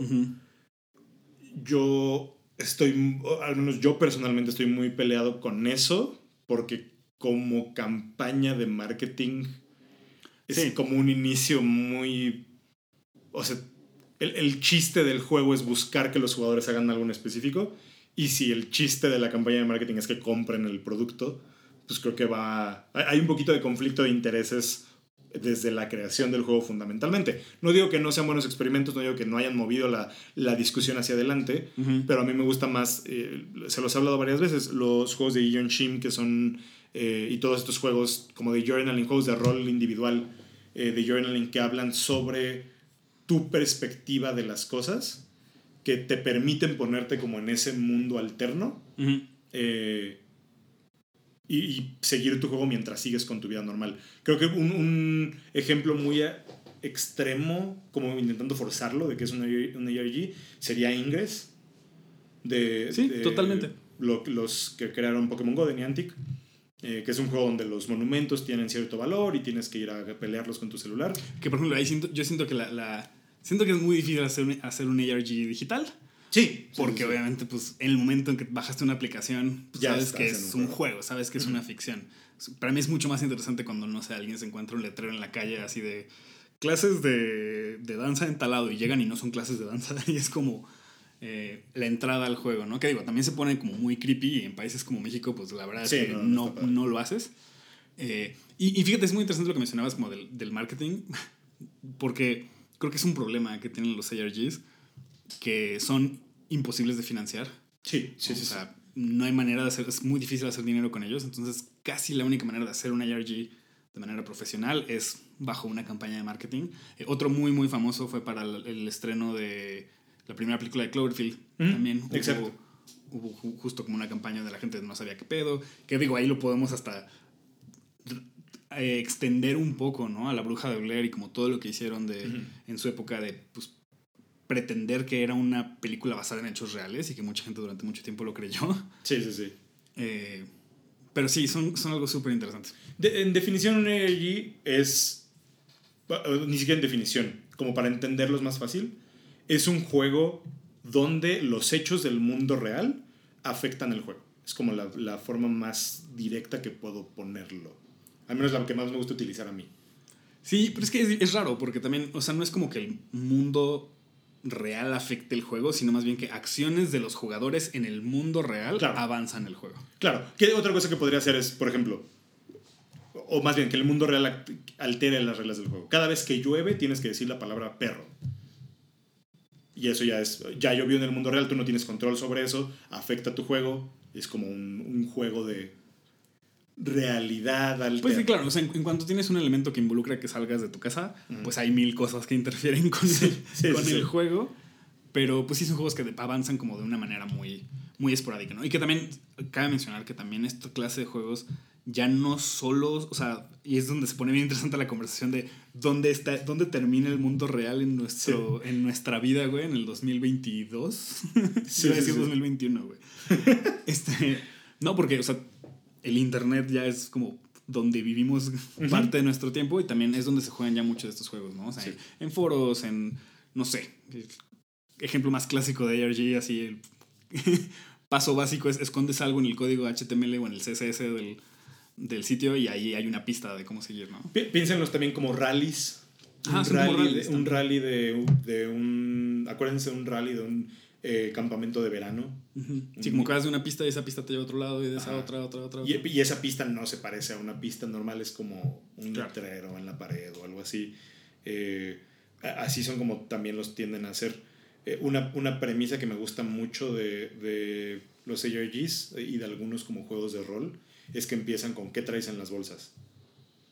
yo estoy, al menos yo personalmente estoy muy peleado con eso, porque como campaña de marketing es Sí. como un inicio muy... O sea, el, el chiste del juego es buscar que los jugadores hagan algo en específico, y si el chiste de la campaña de marketing es que compren el producto, pues creo que va... Hay un poquito de conflicto de intereses desde la creación del juego fundamentalmente. No digo que no sean buenos experimentos, no digo que no hayan movido la, la discusión hacia adelante, Ujú. pero a mí me gusta más, eh, se los he hablado varias veces, los juegos de Ion Shim que son, eh, y todos estos juegos como de journaling, juegos de rol individual, eh, de journaling que hablan sobre tu perspectiva de las cosas, que te permiten ponerte como en ese mundo alterno. Ujú. eh, y, y seguir tu juego mientras sigues con tu vida normal. Creo que un, un ejemplo muy extremo, como intentando forzarlo, de que es un, un ARG, sería Ingress. De, Sí, de totalmente. lo- los que crearon Pokémon Go de Niantic. eh, que es un juego donde los monumentos tienen cierto valor y tienes que ir a pelearlos con tu celular. Que por ejemplo, ahí siento, yo siento que la, la- siento que es muy difícil hacer un, hacer un ARG digital. Sí, Porque obviamente, pues, en el momento en que bajaste una aplicación, pues, Ya sabes que es un juego. juego, sabes que es una ficción. Para mí es mucho más interesante cuando, no sé, alguien se encuentra un letrero en la calle así de clases de, de danza en talado y llegan y no son clases de danza y es como eh, la entrada al juego, ¿no? Que digo, también se pone como muy creepy y en países como México, pues la verdad Sí, es que no, no, no lo haces. Eh, y, y fíjate, es muy interesante lo que mencionabas como del, del marketing, porque creo que es un problema que tienen los ARGs, que son imposibles de financiar. Sí, sí, o sí. sí. sea, no hay manera de hacer, es muy difícil hacer dinero con ellos, entonces casi la única manera de hacer un ARG de manera profesional es bajo una campaña de marketing. Eh, otro muy, muy famoso fue para el, el estreno de la primera película de Cloverfield. Ujú, También hubo, exacto. hubo ju- justo como una campaña donde la gente no sabía qué pedo, que digo, ahí lo podemos hasta eh, extender un poco, ¿no? A la bruja de Blair y como todo lo que hicieron de, en su época de pues, pretender que era una película basada en hechos reales y que mucha gente durante mucho tiempo lo creyó. Sí, sí, sí. Eh, pero sí, son, son algo súper interesante. De- en definición, un ARG es. eh, Ni siquiera en definición, como para entenderlos más fácil, es un juego donde los hechos del mundo real afectan el juego. Es como la, la forma más directa que puedo ponerlo. Al menos la que más me gusta utilizar a mí. Sí, pero es que es, es raro porque también, o sea, no es como que el mundo real afecte el juego, sino más bien que acciones de los jugadores en el mundo real Claro. avanzan el juego. Claro, ¿qué otra cosa que podría hacer es, por ejemplo, o más bien que el mundo real altere las reglas del juego? Cada vez que llueve tienes que decir la palabra perro. Y eso ya es, ya llovió en el mundo real, tú no tienes control sobre eso, afecta tu juego, es como un, un juego de realidad alterna. Pues sí, claro, o sea, en, en cuanto tienes un elemento que involucra que salgas de tu casa, pues hay mil cosas que interfieren con, el, sí, con sí, el juego, pero pues sí son juegos que avanzan como de una manera muy, muy esporádica, ¿no? Y que también, cabe mencionar que también esta clase de juegos ya no solo, o sea, y es donde se pone bien interesante la conversación de dónde está, dónde termina el mundo real en nuestro, en nuestra vida, güey, en el 2022. Sí, Iba a decir sí. 2021, güey. este, no, porque, o sea, el internet ya es como donde vivimos parte de nuestro tiempo y también es donde se juegan ya muchos de estos juegos, ¿no? O sea, Sí. en foros, en, no sé, el ejemplo más clásico de ARG, así, el paso básico es escondes algo en el código HTML o en el CSS del, del sitio y ahí hay una pista de cómo seguir, ¿no? Pi- Piénsenlos también como rallies. Ah, un, rally de, un rally de, de un. Acuérdense de un rally de un eh, campamento de verano. Sí, como que vas de una pista y esa pista te lleva a otro lado y de esa Ajá. otra, otra, otra. Y, otra. y esa pista no se parece a una pista normal, es como un Claro. letrero en la pared o algo así. Eh, así son como también los tienden a hacer. Eh, una, una premisa que me gusta mucho de, de los ARGs y de algunos como juegos de rol es que empiezan con qué traes en las bolsas.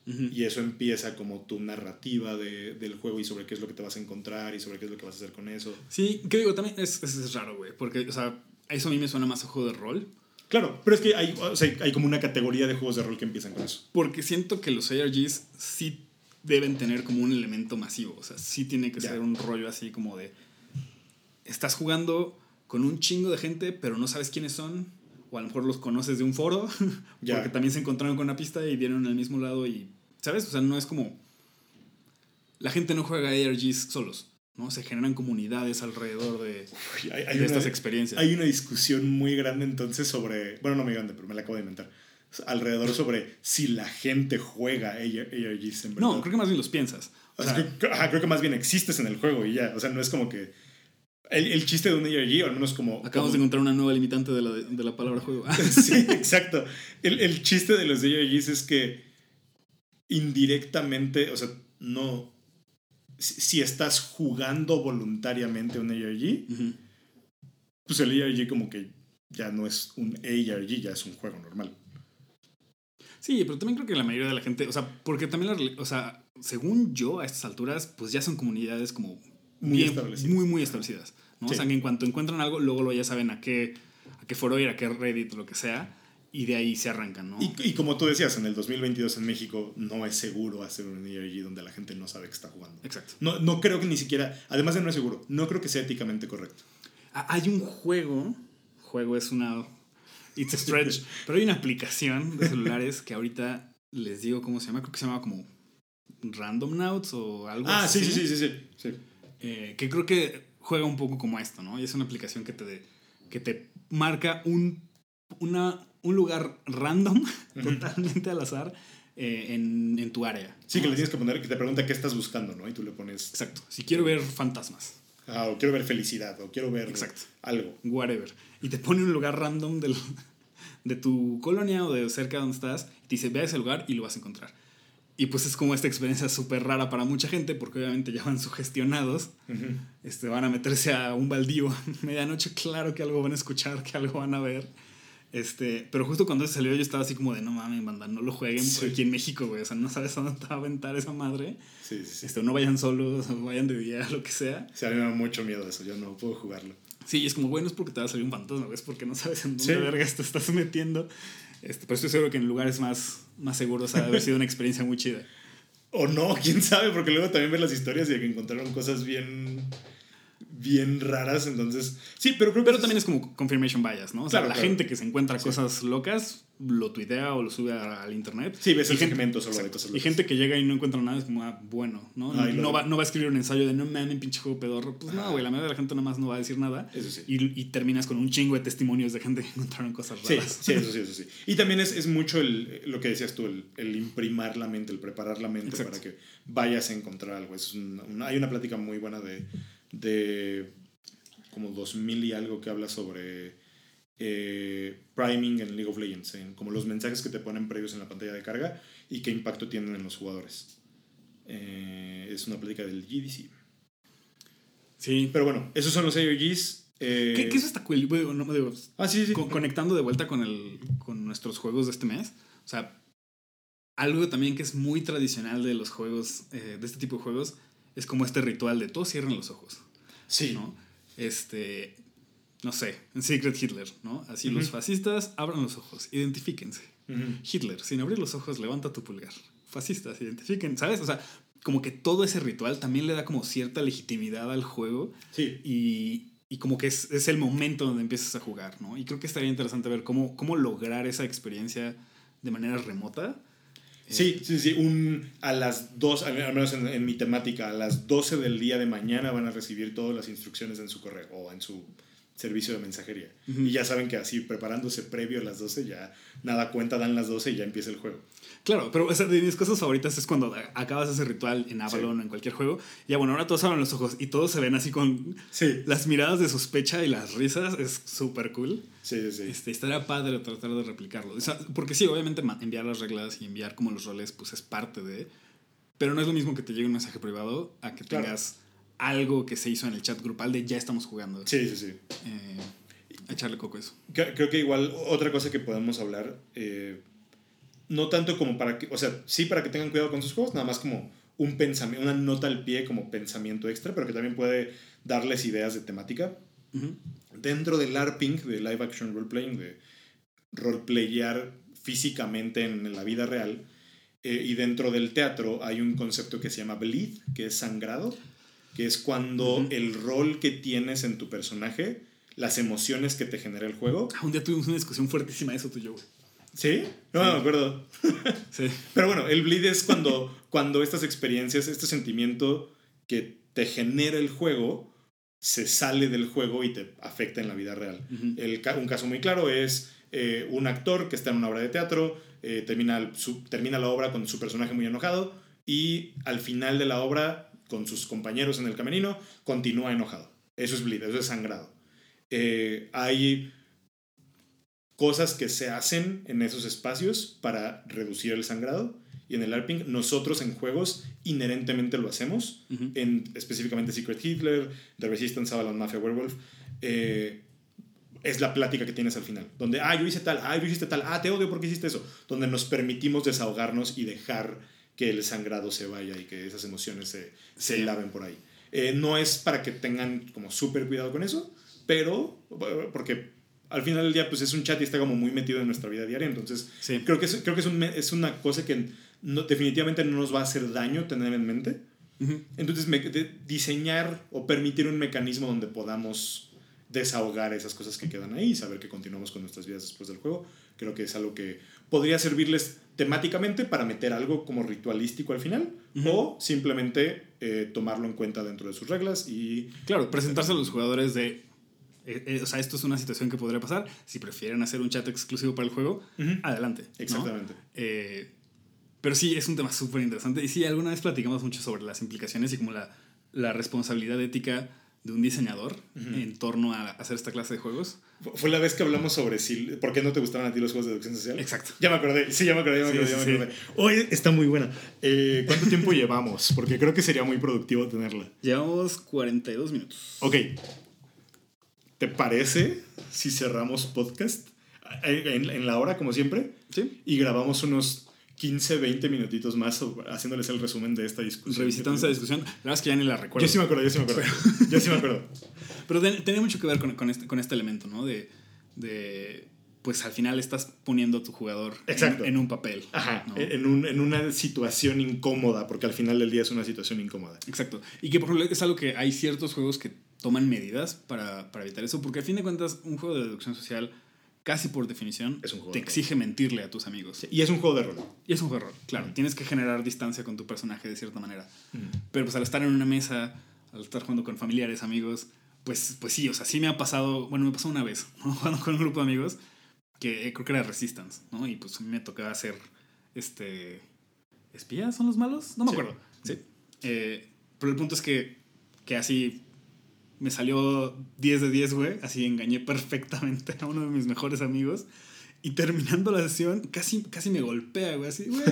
Y eso empieza como tu narrativa de- del juego y sobre qué es lo que te vas a encontrar y sobre qué es lo que vas a hacer con eso. Sí, que digo, también es, es, es raro, güey, porque, o sea, eso a mí me suena más a juego de rol. Claro, pero es que hay, o sea, hay como una categoría de juegos de rol que empiezan con eso. Porque siento que los ARGs sí deben tener como un elemento masivo. O sea, sí tiene que ser un rollo así como de. Estás jugando con un chingo de gente, pero no sabes quiénes son. O a lo mejor los conoces de un foro. Ya. Porque también se encontraron con una pista y vieron al mismo lado y. ¿Sabes? O sea, no es como. La gente no juega ARGs solos. ¿no? Se generan comunidades alrededor de, Uy, hay, hay de una- estas experiencias. Hay una discusión muy grande entonces sobre, bueno, no muy grande, pero me la acabo de inventar, alrededor sobre si la gente juega AR- ARGs en verdad. no, creo que más bien los piensas. O O sea, sea, creo, ajá, creo que más bien existes en el juego y ya, o sea, no es como que... El, el chiste de un ARG, o al menos como... acabamos de encontrar una nueva limitante de la, de la palabra juego. sí, exacto. El, el chiste de los ARGs es que indirectamente, o sea, no... Si, si estás jugando voluntariamente un ARG, Ujú. pues el ARG como que ya no es un ARG, ya es un juego normal. Sí, pero también creo que la mayoría de la gente, o sea, porque también, la, o sea, según yo, a estas alturas, pues ya son comunidades como Muy bien- establecidas. muy, muy establecidas, ¿no? Sí. O sea, que en cuanto encuentran algo, luego ya saben a qué, a qué foro ir, a qué Reddit, lo que sea, y de ahí se arrancan, ¿no? Y, y como tú decías, en el 2022 en México no es seguro hacer un ARG donde la gente no sabe que está jugando. Exacto. No, no creo que ni siquiera, además de no es seguro, no creo que sea éticamente correcto. Ah, Hay un juego, juego es una, it's a stretch, pero hay una aplicación de celulares que ahorita les digo cómo se llama, creo que se llama como Random Nauts o algo Ah, sí, así. sí, sí, sí, sí. sí. Eh, que creo que juega un poco como esto, ¿no? Y es una aplicación que te, de- que te marca un, una, un lugar random, totalmente al azar, eh, en, en tu área. Sí, que le tienes que poner, que te pregunta qué estás buscando, ¿no? Y tú le pones, Exacto. Si quiero ver fantasmas, ah, o quiero ver felicidad, o quiero ver Exacto. algo. whatever. Y te pone un lugar random del, de tu colonia o de cerca donde estás. Y te dice, ve a ese lugar y lo vas a encontrar. Y pues es como esta experiencia súper rara para mucha gente, porque obviamente ya van sugestionados. Este, van a meterse a un baldío a medianoche, claro que algo van a escuchar, que algo van a ver. Este, pero justo cuando se salió yo estaba así como de no mames, banda, no lo jueguen Sí. aquí en México, güey. O sea, no sabes a dónde te va a aventar esa madre. Sí, sí. Este, no vayan solos, o vayan de día, lo que sea. Sí, a mí me da mucho miedo eso, yo no puedo jugarlo. Sí, y es como, bueno, es porque te va a salir un fantasma, güey, es porque no sabes en dónde Sí. vergas te estás metiendo. Este, pero estoy seguro que en lugares más, más seguros ha de haber sido una experiencia muy chida. O no, quién sabe, porque luego también ves las historias y que encontraron cosas bien bien raras, entonces sí, pero creo que Pero también es como confirmation bias, ¿no? O sea, Claro, la claro. gente que se encuentra cosas locas lo tuitea o lo sube al internet. Sí, ves Y el gente- segmento solo de cosas Y locas. gente que llega y no encuentra nada es como, ah, bueno, ¿no? Ah, y no, va, no va a escribir un ensayo de no mames, pinche juego pedorro. Pues no, güey, la mayoría de la gente nada más no va a decir nada. Eso sí. Y, y terminas con un chingo de testimonios de gente que encontraron cosas Sí, raras. sí, eso sí, eso sí. Y también es, es mucho el, lo que decías tú, el, el imprimar la mente, el preparar la mente Exacto. para que vayas a encontrar algo. Es un- una- hay una plática muy buena de, de como 2000 y algo que habla sobre eh, priming en League of Legends, en como los mensajes que te ponen previos en la pantalla de carga y qué impacto tienen en los jugadores. Eh, es una plática del GDC. Sí. Pero bueno, esos son los AOGs. Eh, ¿Qué, qué eso está cool? Bueno, no me digo, Ah, sí, sí. con- conectando de vuelta con, el, con nuestros juegos de este mes. O sea, algo también que es muy tradicional de los juegos, eh, de este tipo de juegos, es como este ritual de todos cierren los ojos. Sí. ¿no? Este, no sé, en Secret Hitler, ¿no? Así los fascistas abran los ojos, identifíquense. Hitler, sin abrir los ojos, levanta tu pulgar. Fascistas, identifiquen, ¿sabes? O sea, como que todo ese ritual también le da como cierta legitimidad al juego Sí. y, y como que es, es el momento donde empiezas a jugar, ¿no? Y creo que estaría interesante ver cómo, cómo lograr esa experiencia de manera remota. Eh, Sí, sí, sí. Un, a las 2, al menos en, en mi temática, a las 12 del día de mañana van a recibir todas las instrucciones en su correo o en su servicio de mensajería. Y ya saben que así, preparándose previo a las 12, ya nada cuenta, dan las 12 y ya empieza el juego. Claro, pero o sea, de mis cosas favoritas es cuando acabas ese ritual en Avalon o en cualquier juego. Ya bueno, ahora todos abren los ojos y todos se ven así con Sí, las miradas de sospecha y las risas. Es súper cool. sí, sí. sí. Este, estaría padre tratar de replicarlo. O sea, porque sí, obviamente enviar las reglas y enviar como los roles, pues es parte de. Pero no es lo mismo que te llegue un mensaje privado a que Claro. tengas algo que se hizo en el chat grupal de ya estamos jugando. Sí, sí, sí. Eh, echarle coco a eso. Cre- Creo que igual otra cosa que podemos hablar, eh, no tanto como para que, o sea, sí para que tengan cuidado con sus juegos, nada más como un pensamiento, una nota al pie como pensamiento extra, pero que también puede darles ideas de temática. Dentro del LARPing, de Live Action Role Playing, de roleplayar físicamente en la vida real, eh, y dentro del teatro hay un concepto que se llama bleed, que es sangrado, que es cuando el rol que tienes en tu personaje, las emociones que te genera el juego. Ah, Un día tuvimos una discusión fuertísima de eso tú y yo. güey. ¿Sí? No, no me acuerdo. Sí. Pero bueno, el bleed es cuando, cuando estas experiencias, este sentimiento que te genera el juego, se sale del juego y te afecta en la vida real. El un caso muy claro es eh, un actor que está en una obra de teatro, eh, termina, su- termina la obra con su personaje muy enojado y al final de la obra, con sus compañeros en el camerino, continúa enojado. Eso es bleed, eso es sangrado. Eh, hay cosas que se hacen en esos espacios para reducir el sangrado y en el LARPing nosotros en juegos inherentemente lo hacemos Ujú. en específicamente Secret Hitler, The Resistance, Avalon Mafia Werewolf, eh, es la plática que tienes al final. Donde, ah, yo hice tal, ah, yo hiciste tal, ah, te odio porque hiciste eso. Donde nos permitimos desahogarnos y dejar que el sangrado se vaya y que esas emociones se, se Sí. laven por ahí. Eh, no es para que tengan como súper cuidado con eso, pero, porque al final del día, pues es un chat y está como muy metido en nuestra vida diaria, entonces Sí. creo que es, creo que es, un es una cosa que no, definitivamente no nos va a hacer daño tener en mente. Ujú. Entonces, me- de- diseñar o permitir un mecanismo donde podamos desahogar esas cosas que quedan ahí y saber que continuamos con nuestras vidas después del juego, creo que es algo que podría servirles temáticamente para meter algo como ritualístico al final o simplemente eh, tomarlo en cuenta dentro de sus reglas y Claro, presentarse a los jugadores de. Eh, eh, o sea, esto es una situación que podría pasar. Si prefieren hacer un chat exclusivo para el juego, adelante. ¿no? exactamente. Eh, pero sí, es un tema súper interesante. Y sí, alguna vez platicamos mucho sobre las implicaciones y como la, la responsabilidad ética de un diseñador en torno a hacer esta clase de juegos. Fu- Fue la vez que hablamos sobre si, por qué no te gustaban a ti los juegos de deducción social. Exacto. Ya me acordé, sí, ya me acordé, ya me Sí, acordé, ya sí, me acordé. Hoy está muy buena. Eh, ¿Cuánto tiempo llevamos? Porque creo que sería muy productivo tenerla. Llevamos 42 minutos. Ok. ¿Te parece si cerramos podcast en, en la hora, como siempre? Sí. Y grabamos unos 15, 20 minutitos más haciéndoles el resumen de esta discusión. Revisitando esta discusión, la verdad es que ya ni la recuerdo. Yo sí me acuerdo, yo sí me acuerdo. Yo sí me acuerdo. Pero ten- tenía mucho que ver con, con este, con este elemento, ¿no? De, de, pues al final estás poniendo a tu jugador en- Exacto. En, un papel. Ajá, ¿no? en, un- en una situación incómoda, porque al final del día es una situación incómoda. Exacto. Y que por ejemplo es algo que hay ciertos juegos que toman medidas para, para evitar eso, porque a fin de cuentas un juego de deducción social, casi por definición, Es un juego te exige mentirle a tus amigos. Y es un juego de rol. Y es un juego de rol, claro. Tienes que generar distancia con tu personaje de cierta manera. Mm. Pero pues al estar en una mesa, al estar jugando con familiares, amigos, pues, pues sí, o sea, sí me ha pasado, bueno, me pasó una vez, ¿no? jugando con un grupo de amigos, que eh, creo que era Resistance, ¿no? Y pues a mí me tocaba hacer, este, ¿espías son los malos? No me Sí. acuerdo. Sí. Eh, pero el punto es que, que así me salió 10 de 10, güey. Así engañé perfectamente a uno de mis mejores amigos. Y terminando la sesión, casi, casi me golpea, güey. Así, güey,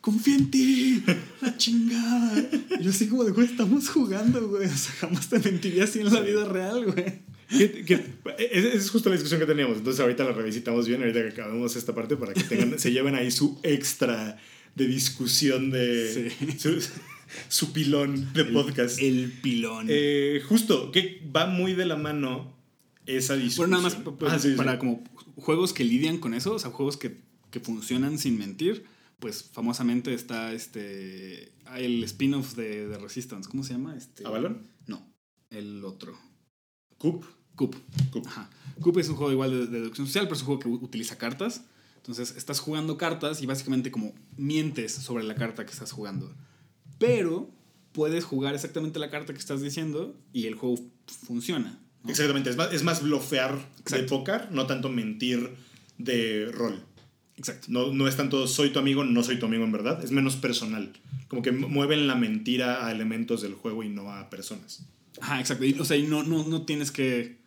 confía en ti, la chingada. Y yo así como de, güey, estamos jugando, güey. O sea, jamás te mentiría así en la vida real, güey. Que- es, es justo la discusión que teníamos. Entonces ahorita la revisitamos bien, ahorita que acabemos esta parte para que tengan, se lleven ahí su extra de discusión de Sí. su, su pilón de podcast. El pilón. Eh, justo, que va muy de la mano esa discusión. Bueno, nada más Ah, sí, sí. para como juegos que lidian con eso, o sea, juegos que, que funcionan sin mentir, pues famosamente está este el spin-off de, de Resistance, ¿cómo se llama? Este, ¿Avalon? No, el otro. Coop. Coop. Coop. Ajá. Coop es un juego igual de, de deducción social, pero es un juego que utiliza cartas. Entonces estás jugando cartas y básicamente como mientes sobre la carta que estás jugando. Pero puedes jugar exactamente la carta que estás diciendo y el juego funciona. ¿no? Exactamente, es más, es más blofear de Exacto. póker, no tanto mentir de rol. Exacto. No, no es tanto soy tu amigo, no soy tu amigo en verdad, es menos personal. Como que mu- mueven la mentira a elementos del juego y no a personas. Ajá, exacto. Y, o sea, y no, no, no tienes que.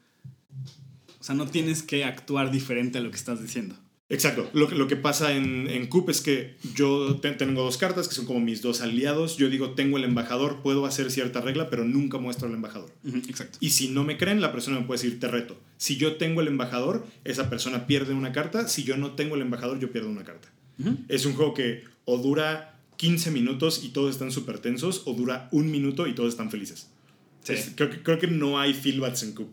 O sea, no tienes que actuar diferente a lo que estás diciendo. Exacto. Lo, que- lo que pasa en, en Coop es que yo te- tengo dos cartas que son como mis dos aliados. Yo digo, tengo el embajador, puedo hacer cierta regla, pero nunca muestro al embajador. Exacto. Y si no me creen, la persona me puede decir, te reto. Si yo tengo el embajador, esa persona pierde una carta. Si yo no tengo el embajador, yo pierdo una carta. Es un juego que o dura 15 minutos y todos están súper tensos, o dura un minuto y todos están felices. Sí. Es- creo, que, creo que no hay feelbats en Coop.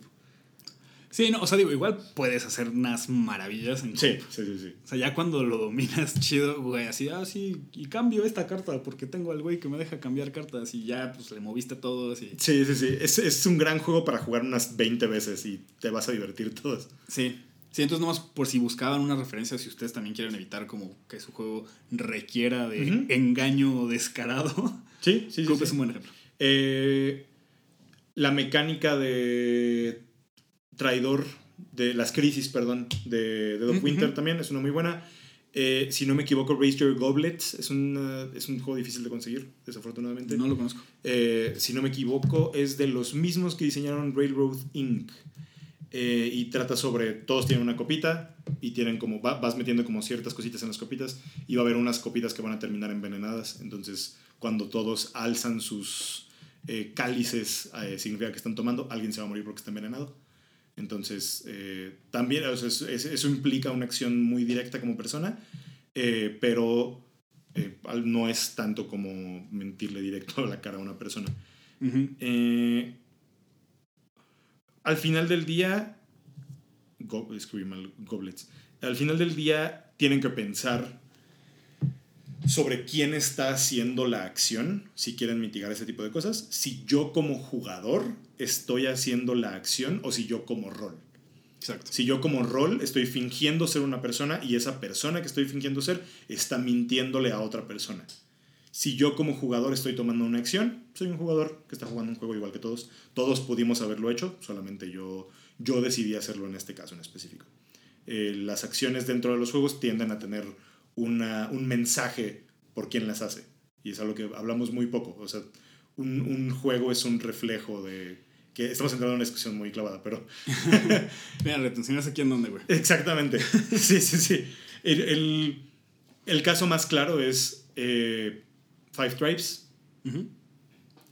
Sí, no, o sea, digo, igual puedes hacer unas maravillas en Sí, sí, sí, sí. O sea, ya cuando lo dominas chido, güey, así, ah, sí, y cambio esta carta porque tengo al güey que me deja cambiar cartas y ya, pues le moviste y... Sí, sí, sí. Es, es un gran juego para jugar unas 20 veces y te vas a divertir todos. Sí. Sí, entonces nomás por si buscaban una referencia, si ustedes también quieren evitar como que su juego requiera de Ujú. engaño descarado, Sí, sí, sí. es un buen ejemplo. Eh, la mecánica de traidor, de las crisis, perdón, de, de Doc Ujú. Winter también es una muy buena. Eh, si no me equivoco, Raise Your Goblets es, una- es un juego difícil de conseguir, desafortunadamente. No lo conozco. Eh, si no me equivoco, es de los mismos que diseñaron Railroad Inc. Eh, y trata sobre, todos tienen una copita y tienen como, va- vas metiendo como ciertas cositas en las copitas y va a haber unas copitas que van a terminar envenenadas. Entonces, cuando todos alzan sus eh, cálices, eh, significa que están tomando, alguien se va a morir porque está envenenado. Entonces, eh, también o sea, es- es- eso implica una acción muy directa como persona, eh, pero eh, no es tanto como mentirle directo a la cara a una persona. Al final del día, go- escribí mal, goblets. Al final del día tienen que pensar sobre quién está haciendo la acción, si quieren mitigar ese tipo de cosas, si yo como jugador estoy haciendo la acción o si yo como rol. Exacto. Si yo como rol estoy fingiendo ser una persona y esa persona que estoy fingiendo ser está mintiéndole a otra persona. Si yo como jugador estoy tomando una acción, soy un jugador que está jugando un juego igual que todos. Todos pudimos haberlo hecho, solamente yo, yo decidí hacerlo en este caso en específico. Eh, las acciones dentro de los juegos tienden a tener una- un mensaje por quien las hace. Y es algo que hablamos muy poco. O sea, un, un juego es un reflejo de... que Estamos entrando en una discusión muy clavada, pero Mira, retenciones aquí en donde, güey. Exactamente. Sí, sí, sí. El, el- el caso más claro es eh, Five Tribes.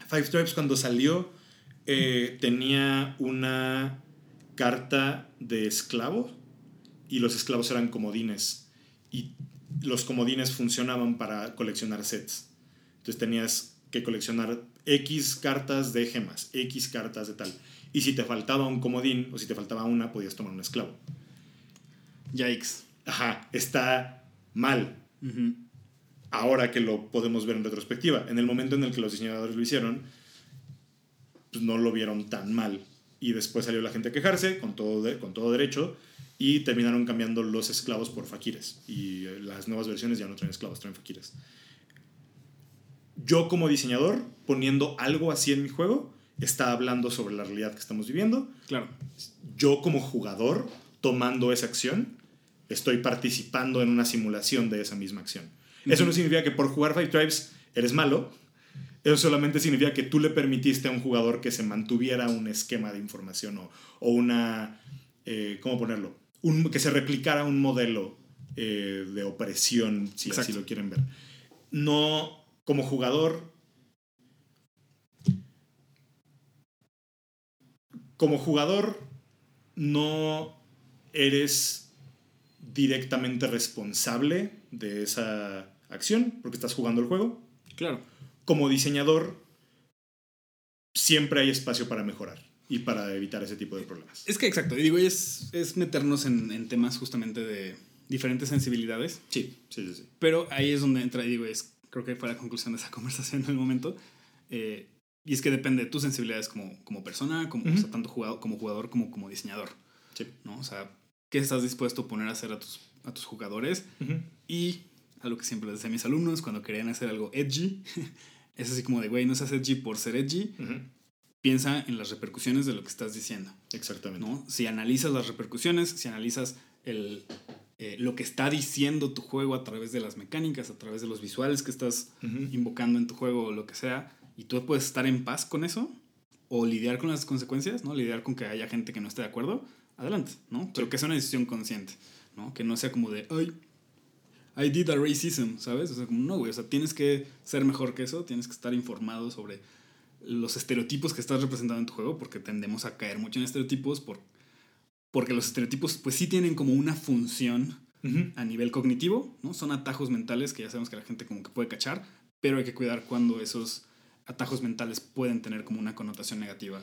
Five Tribes cuando salió eh, tenía una carta de esclavo y los esclavos eran comodines y los comodines funcionaban para coleccionar sets. Entonces tenías que coleccionar X cartas de gemas, X cartas de tal. Y si te faltaba un comodín o si te faltaba una, podías tomar un esclavo. Yikes. Ajá, está mal. Ahora que lo podemos ver en retrospectiva. En el momento en el que los diseñadores lo hicieron, pues no lo vieron tan mal. Y después salió la gente a quejarse, con todo, de- con todo derecho, y terminaron cambiando los esclavos por faquires. Y eh, las nuevas versiones ya no traen esclavos, traen faquires. Yo como diseñador, poniendo algo así en mi juego, está hablando sobre la realidad que estamos viviendo. Claro. Yo como jugador, tomando esa acción, estoy participando en una simulación de esa misma acción. Eso no significa que por jugar Five Tribes eres malo, Eso solamente significa que tú le permitiste a un jugador que se mantuviera un esquema de información o, o una, eh, ¿cómo ponerlo? Un, que se replicara un modelo eh, de opresión, si así lo quieren ver. No, como jugador, como jugador, no eres directamente responsable de esa acción porque estás jugando el juego. Claro. Como diseñador, siempre hay espacio para mejorar y para evitar ese tipo de problemas. Es que exacto, digo, es, es meternos en, en temas justamente de diferentes sensibilidades. Sí, sí, sí, sí. Pero ahí es donde entra, y digo, es, creo que fue la conclusión de esa conversación en el momento. Eh, y es que depende de tus sensibilidades como, como persona, como, o sea, tanto jugador, como jugador como como diseñador. Sí. ¿no? O sea, ¿qué estás dispuesto a poner a hacer a tus, a tus jugadores? Ujú. Y algo que siempre les decía a mis alumnos cuando querían hacer algo edgy, es así como de, güey, no seas edgy por ser edgy, Ujú. Piensa en las repercusiones de lo que estás diciendo. Exactamente. ¿no? Si analizas las repercusiones, si analizas el, eh, lo que está diciendo tu juego a través de las mecánicas, a través de los visuales que estás invocando en tu juego o lo que sea, y tú puedes estar en paz con eso, o lidiar con las consecuencias, ¿no? Lidiar con que haya gente que no esté de acuerdo, adelante, ¿no? Pero que sea una decisión consciente, ¿no? Que no sea como de, ay, I did a racism, ¿sabes? O sea, como no, güey, o sea, tienes que ser mejor que eso, tienes que estar informado sobre los estereotipos que estás representando en tu juego, porque tendemos a caer mucho en estereotipos, por, porque los estereotipos pues sí tienen como una función a nivel cognitivo, ¿no? Son atajos mentales que ya sabemos que la gente como que puede cachar, pero hay que cuidar cuando esos atajos mentales pueden tener como una connotación negativa.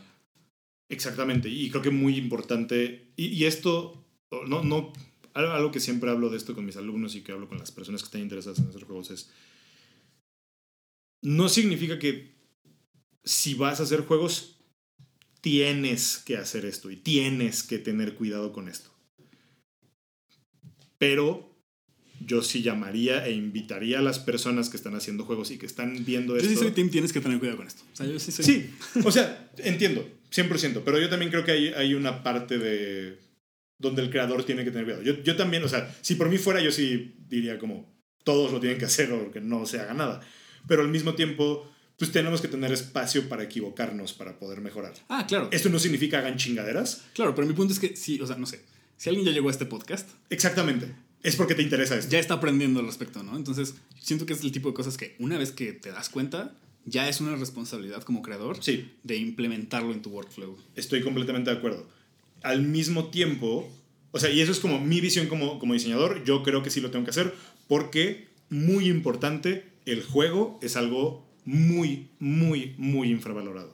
Exactamente, y creo que muy importante, y, y esto, no, no, algo que siempre hablo de esto con mis alumnos y que hablo con las personas que están interesadas en hacer juegos es, no significa que si vas a hacer juegos, tienes que hacer esto y tienes que tener cuidado con esto. Pero yo sí llamaría e invitaría a las personas que están haciendo juegos y que están viendo Yo esto. sí soy team, tienes que tener cuidado con esto. O sea, yo sí soy... Sí, o sea, entiendo, 100%, pero yo también creo que hay, hay una parte de donde el creador tiene que tener cuidado. Yo, yo también, o sea, si por mí fuera, yo sí diría como todos lo tienen que hacer o que no se haga nada. Pero al mismo tiempo, pues tenemos que tener espacio para equivocarnos, para poder mejorar. Ah, claro. Esto no significa hagan chingaderas. Claro, pero mi punto es que sí, o sea, no sé. Si alguien ya llegó a este podcast, Exactamente. Es porque te interesa esto. ya está aprendiendo al respecto, ¿no? Entonces, siento que es el tipo de cosas que una vez que te das cuenta, ya es una responsabilidad como creador Sí, de implementarlo en tu workflow. Estoy completamente de acuerdo. Al mismo tiempo, o sea, y eso es como mi visión como, como diseñador, yo creo que sí lo tengo que hacer porque, muy importante, el juego es algo muy, muy, muy infravalorado.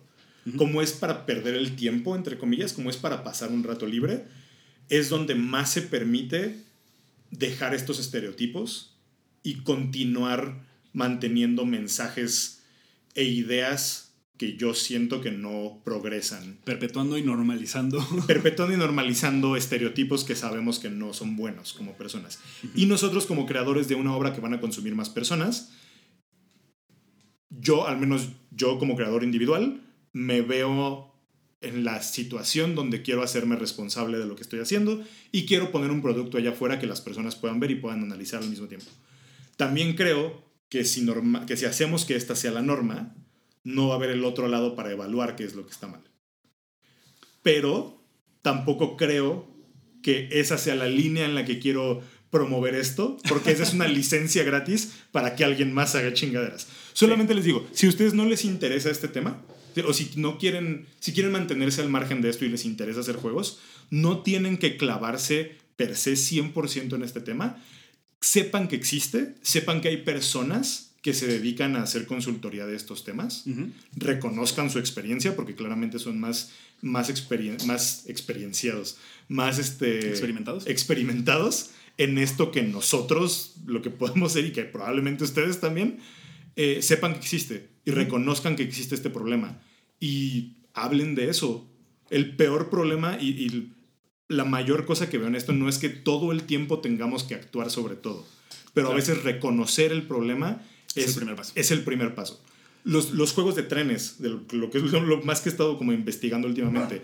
Como es para perder el tiempo, entre comillas, como es para pasar un rato libre, es donde más se permite dejar estos estereotipos y continuar manteniendo mensajes e ideas que yo siento que no progresan Perpetuando y normalizando. perpetuando y normalizando estereotipos que sabemos que no son buenos como personas. Y nosotros como creadores de una obra que van a consumir más personas, yo, al menos yo como creador individual, me veo en la situación donde quiero hacerme responsable de lo que estoy haciendo y quiero poner un producto allá afuera que las personas puedan ver y puedan analizar al mismo tiempo. También creo que si, norma- que si hacemos que esta sea la norma, no va a haber el otro lado para evaluar qué es lo que está mal. Pero tampoco creo que esa sea la línea en la que quiero promover esto, porque esa es una licencia gratis para que alguien más haga chingaderas. Solamente les digo, si a ustedes no les interesa este tema, o si no quieren, si quieren mantenerse al margen de esto y les interesa hacer juegos, no tienen que clavarse per se 100% en este tema. Sepan que existe, sepan que hay personas que se dedican a hacer consultoría de estos temas Ujú. reconozcan su experiencia, porque claramente son más, más, experien- más experienciados, más este, ¿Experimentados? experimentados en esto que nosotros, lo que podemos ser y que probablemente ustedes también, eh, sepan que existe y reconozcan que existe este problema y hablen de eso. El peor problema y, y la mayor cosa que veo en esto no es que todo el tiempo tengamos que actuar sobre todo, pero a veces reconocer el problema Es el primer paso. es el primer paso. Los, los juegos de trenes, de lo, lo que es lo, lo más que he estado como investigando últimamente,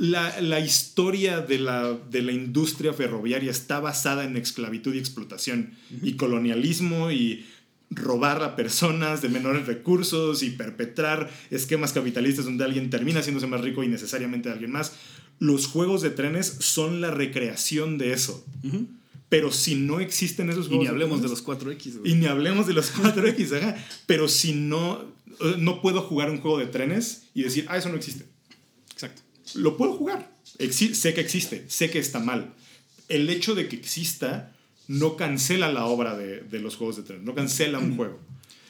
la, la historia de la, de la industria ferroviaria está basada en esclavitud y explotación y colonialismo y robar a personas de menores recursos y perpetrar esquemas capitalistas donde alguien termina haciéndose más rico y necesariamente alguien más. Los juegos de trenes son la recreación de eso. Pero si no existen esos Y juegos... ni hablemos de trenes- los 4X, güey. Y ni hablemos de los 4X, ajá. Pero si no... No puedo jugar un juego de trenes y decir, ah, eso no existe. Lo puedo jugar. Exi- sé que existe, sé que está mal. El hecho de que exista no cancela la obra de, de los juegos de trenes, no cancela un juego.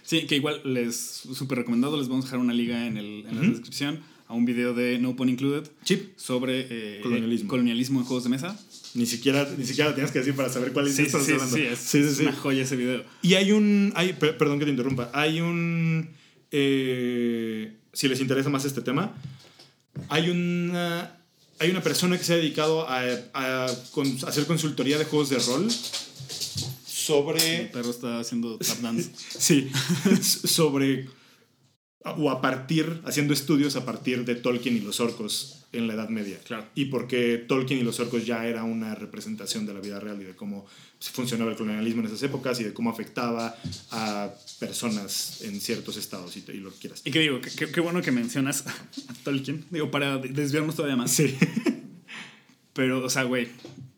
Sí, que igual les súper recomendado, les vamos a dejar una liga en, el, en la Ujú. descripción a un video de No Pun Included Chip. sobre eh, Colonialismo. colonialismo en juegos de mesa. Ni siquiera, ni siquiera lo tienes que decir para saber cuál es Sí, sí, sí, es, Sí, sí, es sí. una joya ese video. Y hay un. Hay, per- perdón que te interrumpa. Hay un. eh, si les interesa más este tema, hay una. Hay una persona que se ha dedicado a, a hacer consultoría de juegos de rol El sobre. perro está haciendo tap dance. Sí, sobre. O a partir. Haciendo estudios a partir de Tolkien y los orcos en la Edad Media. Claro. Y porque Tolkien y los orcos ya era una representación de la vida real y de cómo funcionaba el colonialismo en esas épocas y de cómo afectaba a personas en ciertos estados y, y lo que quieras. Y que digo, qué bueno que mencionas a Tolkien. Digo, para desviarnos todavía más. Sí. Pero, o sea, güey,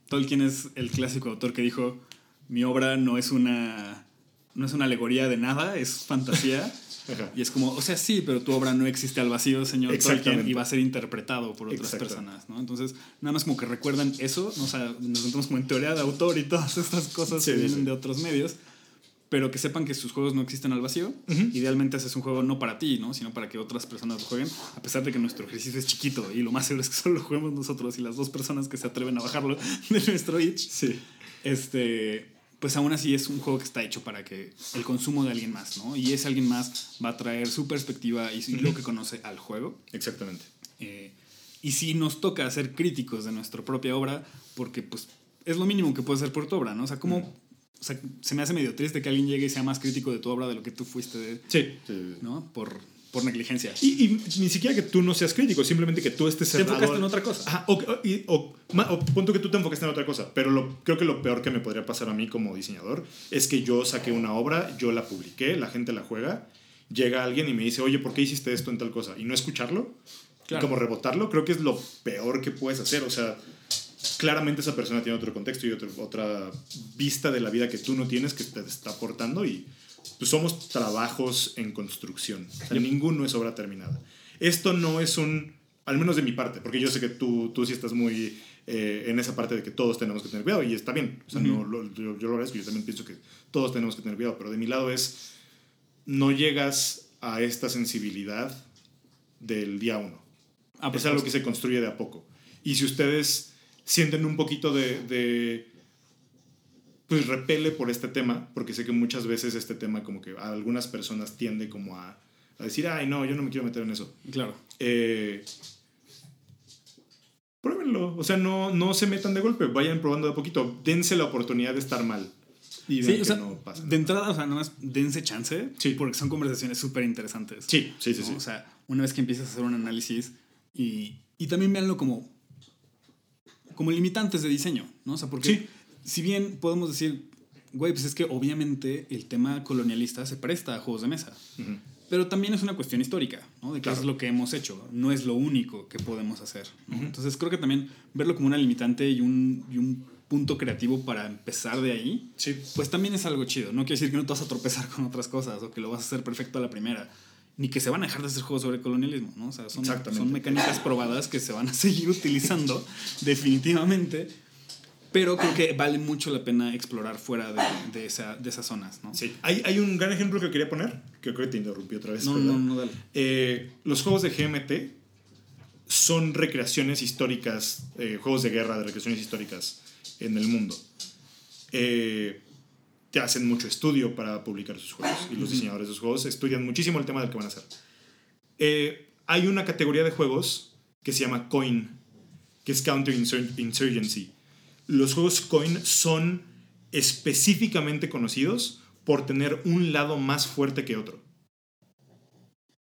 Tolkien es el clásico autor que dijo, mi obra no es una, no es una alegoría de nada, es fantasía. Ajá. Y es como, o sea, sí, pero tu obra no existe al vacío, señor Tolkien, y va a ser interpretado por otras personas, ¿no? Entonces, nada más como que recuerdan eso, ¿no? o sea, nos metemos como en teoría de autor y todas estas cosas Sí, que vienen sí. de otros medios, pero que sepan que sus juegos no existen al vacío. Ujú. Idealmente haces un juego no para ti, ¿no? Sino para que otras personas lo jueguen, a pesar de que nuestro ejercicio es chiquito y lo más seguro es que solo lo juguemos nosotros y las dos personas que se atreven a bajarlo de nuestro itch Sí. este, pues aún así es un juego que está hecho para que el consumo de alguien más, ¿no? Y ese alguien más va a traer su perspectiva y lo que conoce al juego. Exactamente. Eh, y si nos toca ser críticos de nuestra propia obra, porque pues es lo mínimo que puedes hacer por tu obra, ¿no? O sea, como... O sea, se me hace medio triste que alguien llegue y sea más crítico de tu obra de lo que tú fuiste, de- Sí. sí. ¿no? Por, por negligencia. Y, y ni siquiera que tú no seas crítico, simplemente que tú estés Te cerrado. enfocaste en otra cosa. Ajá, o, o- y- o, o punto que tú te enfocaste en otra cosa, pero lo, creo que lo peor que me podría pasar a mí como diseñador es que yo saqué una obra, yo la publiqué, la gente la juega, llega alguien y me dice, oye, ¿por qué hiciste esto en tal cosa? Y no escucharlo, y Claro. como rebotarlo, creo que es lo peor que puedes hacer, o sea, claramente esa persona tiene otro contexto y otro- otra vista de la vida que tú no tienes que te está aportando y pues somos trabajos en construcción, o sea, ninguno es obra terminada. Esto no es un, al menos de mi parte, porque yo sé que tú, tú sí estás muy eh, en esa parte de que todos tenemos que tener cuidado y está bien, o sea, no, lo- yo, yo lo agradezco, yo también pienso que todos tenemos que tener cuidado, pero de mi lado es, no llegas a esta sensibilidad del día uno. Ah, es algo que se construye de a poco. Y si ustedes sienten un poquito de, de, pues repele por este tema, porque sé que muchas veces este tema como que a algunas personas tiende como a, a decir, ay no, yo no me quiero meter en eso. Claro. Eh, pruébenlo, o sea, no, no se metan de golpe, vayan probando de a poquito, dense la oportunidad de estar mal. Y Sí, o sea, no pasa de entrada, o sea, nomás dense chance, Sí. porque son conversaciones súper interesantes. Sí, sí, sí, ¿no? sí. O sea, una vez que empiezas a hacer un análisis y, y también véanlo como, como limitantes de diseño, ¿no? O sea, porque Sí. Si bien podemos decir, güey, pues es que obviamente el tema colonialista se presta a juegos de mesa, pero también es una cuestión histórica, ¿no? De que Claro. es lo que hemos hecho, no es lo único que podemos hacer, ¿no? Entonces creo que también verlo como una limitante y un, y un punto creativo para empezar de ahí, Sí. pues también es algo chido. No quiere decir que no te vas a tropezar con otras cosas o que lo vas a hacer perfecto a la primera. Ni que se van a dejar de hacer juegos sobre colonialismo, ¿no? O sea, son, son mecánicas probadas que se van a seguir utilizando definitivamente. Pero creo que vale mucho la pena explorar fuera de, de, esa, de esas zonas, ¿no? Sí. Hay, hay un gran ejemplo que quería poner, que creo que te interrumpí otra vez. No, ¿verdad? no, no, dale. Eh, los juegos de GMT son recreaciones históricas, eh, juegos de guerra de recreaciones históricas en el mundo. Eh, te hacen mucho estudio para publicar sus juegos y los diseñadores de sus juegos estudian muchísimo el tema del que van a hacer. Eh, hay una categoría de juegos que se llama Coin, que es Counterinsurgency. Los juegos Coin son específicamente conocidos por tener un lado más fuerte que otro.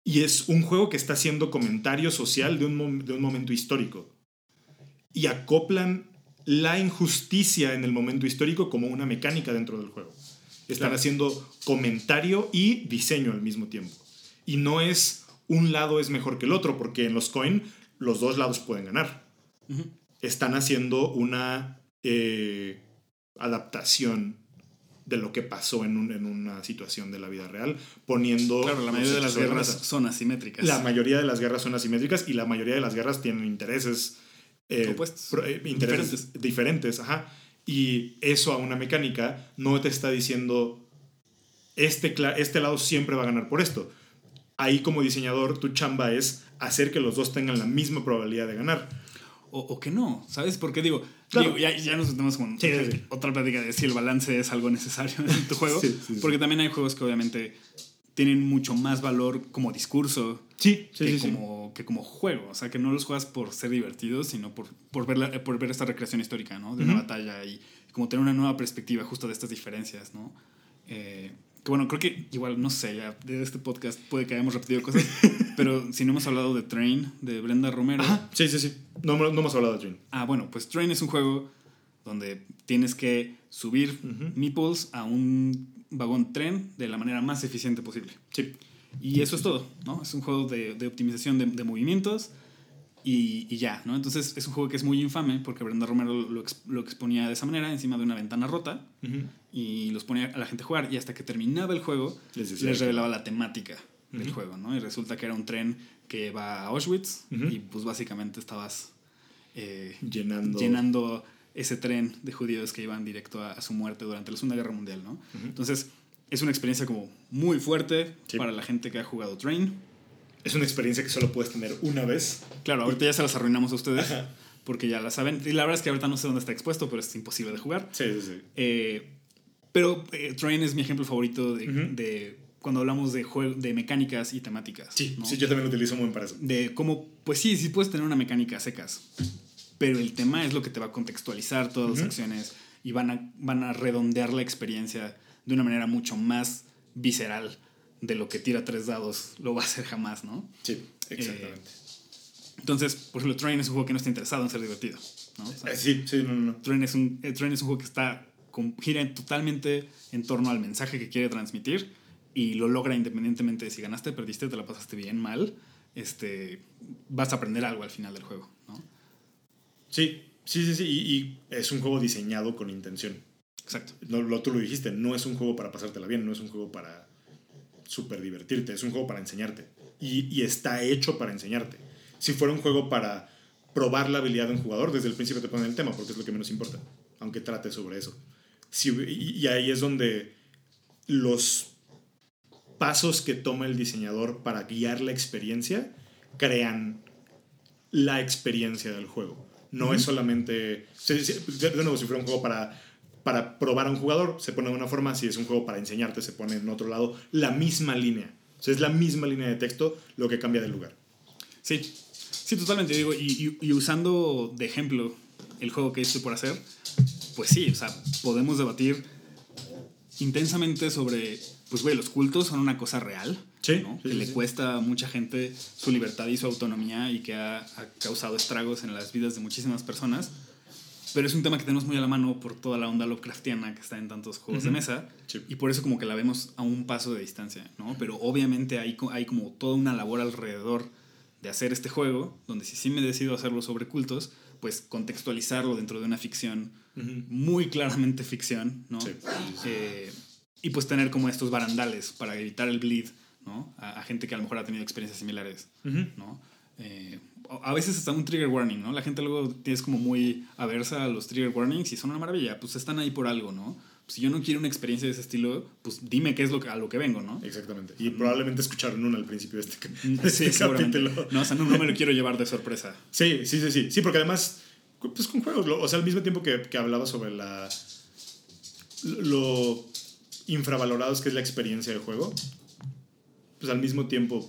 Y es un juego que está haciendo comentario social de un, de un momento histórico. Y acoplan la injusticia en el momento histórico como una mecánica dentro del juego. Están Claro. haciendo comentario y diseño al mismo tiempo. Y no es un lado es mejor que el otro, porque en los coin los dos lados pueden ganar. Están haciendo una eh, adaptación de lo que pasó en, un- en una situación de la vida real, poniendo... Claro, la mayoría de las guerras son asimétricas. La mayoría de las guerras son asimétricas y la mayoría de las guerras tienen intereses, eh, Opuestos. pro- eh, intereses diferentes. ajá. Y eso a una mecánica no te está diciendo, este, este lado siempre va a ganar por esto. Ahí como diseñador tu chamba es hacer que los dos tengan la misma probabilidad de ganar. O, o que no, ¿sabes? Porque digo, Claro. digo, ya, ya nos metemos con Sí, sí, otra plática de si el balance es algo necesario en tu juego. Sí. Porque también hay juegos que obviamente tienen mucho más valor como discurso que, como, que como juego. O sea, que no los juegas por ser divertidos, sino por, por, ver, la- por ver esta recreación histórica, ¿no? De una Ujú. batalla y como tener una nueva perspectiva justo de estas diferencias, ¿no? Eh, que bueno, creo que igual, no sé, ya de este podcast puede que hayamos repetido cosas, pero si no hemos hablado de Train, de Brenda Romero. Ajá, sí, sí, sí. No, no hemos hablado de Dream. Ah, bueno, pues Train es un juego donde tienes que subir Ujú. meeples a un vagón tren de la manera más eficiente posible. Sí. Y eso es todo, ¿no? Es un juego de, de optimización de, de movimientos y, y ya, ¿no? Entonces es un juego que es muy infame porque Brenda Romero lo, lo exponía de esa manera, encima de una ventana rota, y los ponía a la gente a jugar y hasta que terminaba el juego Les les, revelaba la temática del juego, ¿no? Y resulta que era un tren que va a Auschwitz y pues básicamente estabas eh, Llenando. llenando ese tren de judíos que iban directo a, a su muerte durante la Segunda Guerra Mundial, ¿no? Entonces es una experiencia como muy fuerte Sí. para la gente que ha jugado Train. Es una experiencia que solo puedes tener una vez. Claro, ahorita ya se las arruinamos a ustedes Ajá. porque ya la saben. Y la verdad es que ahorita no sé dónde está expuesto, pero es imposible de jugar. Sí, sí, sí. Eh, pero eh, Train es mi ejemplo favorito de cuando hablamos de, de mecánicas y temáticas. Sí, ¿no? sí, yo también lo utilizo muy para eso. De cómo, pues sí, sí puedes tener una mecánica a secas, pero el tema es lo que te va a contextualizar todas las Ujú. acciones y van a, van a redondear la experiencia de una manera mucho más visceral de lo que tira tres dados lo va a hacer jamás, ¿no? Sí, exactamente. Entonces, por ejemplo, Train es un juego que no está interesado en ser divertido, ¿no? O sea, Eh, sí, sí, no, no, no. Train es un, eh, Train es un juego que está con- gira totalmente en torno al mensaje que quiere transmitir y lo logra independientemente de si ganaste, perdiste, te la pasaste bien, mal. Este, vas a aprender algo al final del juego, ¿no? Sí, sí, sí, sí. Y, y es un juego diseñado con intención. Exacto. No, lo, tú lo dijiste, no es un juego para pasártela bien, no es un juego para súper divertirte, es un juego para enseñarte. Y, y está hecho para enseñarte. Si fuera un juego para probar la habilidad de un jugador, desde el principio te ponen el tema, porque es lo que menos importa, aunque trate sobre eso. Si, y, y ahí es donde los pasos que toma el diseñador para guiar la experiencia crean la experiencia del juego. No es solamente. De de nuevo, si fuera un juego para, para probar a un jugador, se pone de una forma. Si es un juego para enseñarte, se pone en otro lado. La misma línea. O sea, es la misma línea de texto lo que cambia del lugar. Sí, sí, totalmente. Digo, y, y- y usando de ejemplo el juego que estoy por hacer, pues sí, o sea, podemos debatir intensamente sobre, pues güey, los cultos son una cosa real, Sí, ¿no? sí, que sí, le cuesta a mucha gente su libertad y su autonomía y que ha, ha causado estragos en las vidas de muchísimas personas. Pero es un tema que tenemos muy a la mano por toda la onda Lovecraftiana que está en tantos juegos de Ujú. mesa. Sí. Y por eso como que la vemos a un paso de distancia, ¿no? Pero obviamente hay, hay como toda una labor alrededor de hacer este juego, donde si sí me decido hacerlo sobre cultos, pues contextualizarlo dentro de una ficción, Ujú. muy claramente ficción, ¿no? Eh, y pues tener como estos barandales para evitar el bleed, ¿no? A, a gente que a lo mejor ha tenido experiencias similares, Ujú. ¿no? Eh, a veces está un trigger warning, ¿no? La gente luego es como muy aversa a los trigger warnings y son una maravilla, pues están ahí por algo, ¿no? Si yo no quiero una experiencia de ese estilo, pues dime qué es lo que, a lo que vengo, ¿no? Exactamente. Y probablemente escucharon uno al principio de este, ca- de Mm, Sí, este capítulo. No, o sea, no, no me lo quiero llevar de sorpresa. Sí, sí, sí, sí. Sí, porque además, pues con juegos, lo- o sea, al mismo tiempo que, que hablaba sobre la lo infravalorados que es la experiencia del juego, pues al mismo tiempo,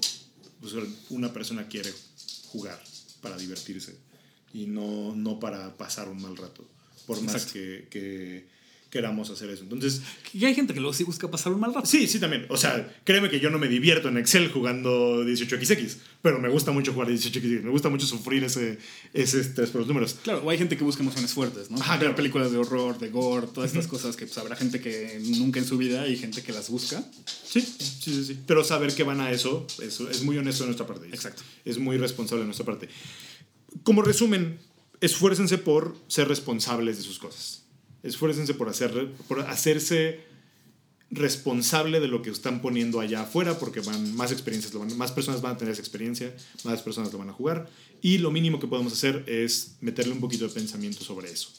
pues una persona quiere jugar para divertirse y no, no para pasar un mal rato. Por más Exacto. que, que, queramos hacer eso. Entonces, Y hay gente que luego sí busca pasar un mal rato. sí, sí también. O sea, créeme que yo no me divierto en Excel jugando 18XX, pero me gusta mucho jugar 18XX. Me gusta mucho sufrir ese, ese estrés por los números. Claro, o hay gente que busca emociones fuertes, ¿no? Ajá, claro. películas de horror, de gore, todas estas cosas que pues habrá gente que nunca en su vida y gente que las busca. Sí, sí, sí, sí. Pero saber que van a eso, eso es muy honesto de nuestra parte. Exacto. Es muy responsable de nuestra parte. Como resumen, esfuércense por ser responsables de sus cosas. Esfuércense por, hacer, por hacerse responsable de lo que están poniendo allá afuera, porque van, más experiencias, lo van- más personas van a tener esa experiencia, más personas lo van a jugar, y lo mínimo que podemos hacer es meterle un poquito de pensamiento sobre eso.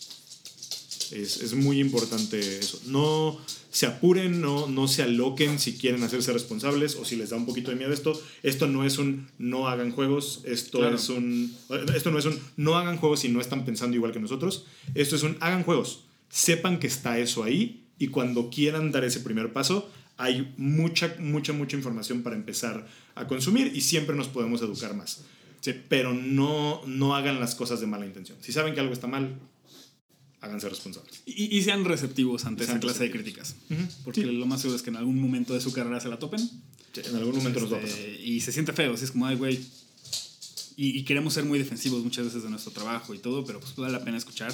Es, es muy importante eso. No se apuren, no, no se aloquen si quieren hacerse responsables o si les da un poquito de miedo esto. Esto no es un no hagan juegos, esto Claro. es un esto no es un no hagan juegos si no están pensando igual que nosotros. Esto es un hagan juegos. Sepan que está eso ahí y cuando quieran dar ese primer paso, hay mucha mucha mucha información para empezar a consumir y siempre nos podemos educar más. Sí. Pero no no hagan las cosas de mala intención. Si saben que algo está mal, háganse responsables. Y, y sean receptivos ante Sean esa clase de críticas. Porque lo más seguro es que en algún momento de su carrera se la topen. En algún momento nos va a pasar. Este, y se siente feo, así es como, ay, güey. Y, y queremos ser muy defensivos muchas veces de nuestro trabajo y todo, pero pues vale la pena escuchar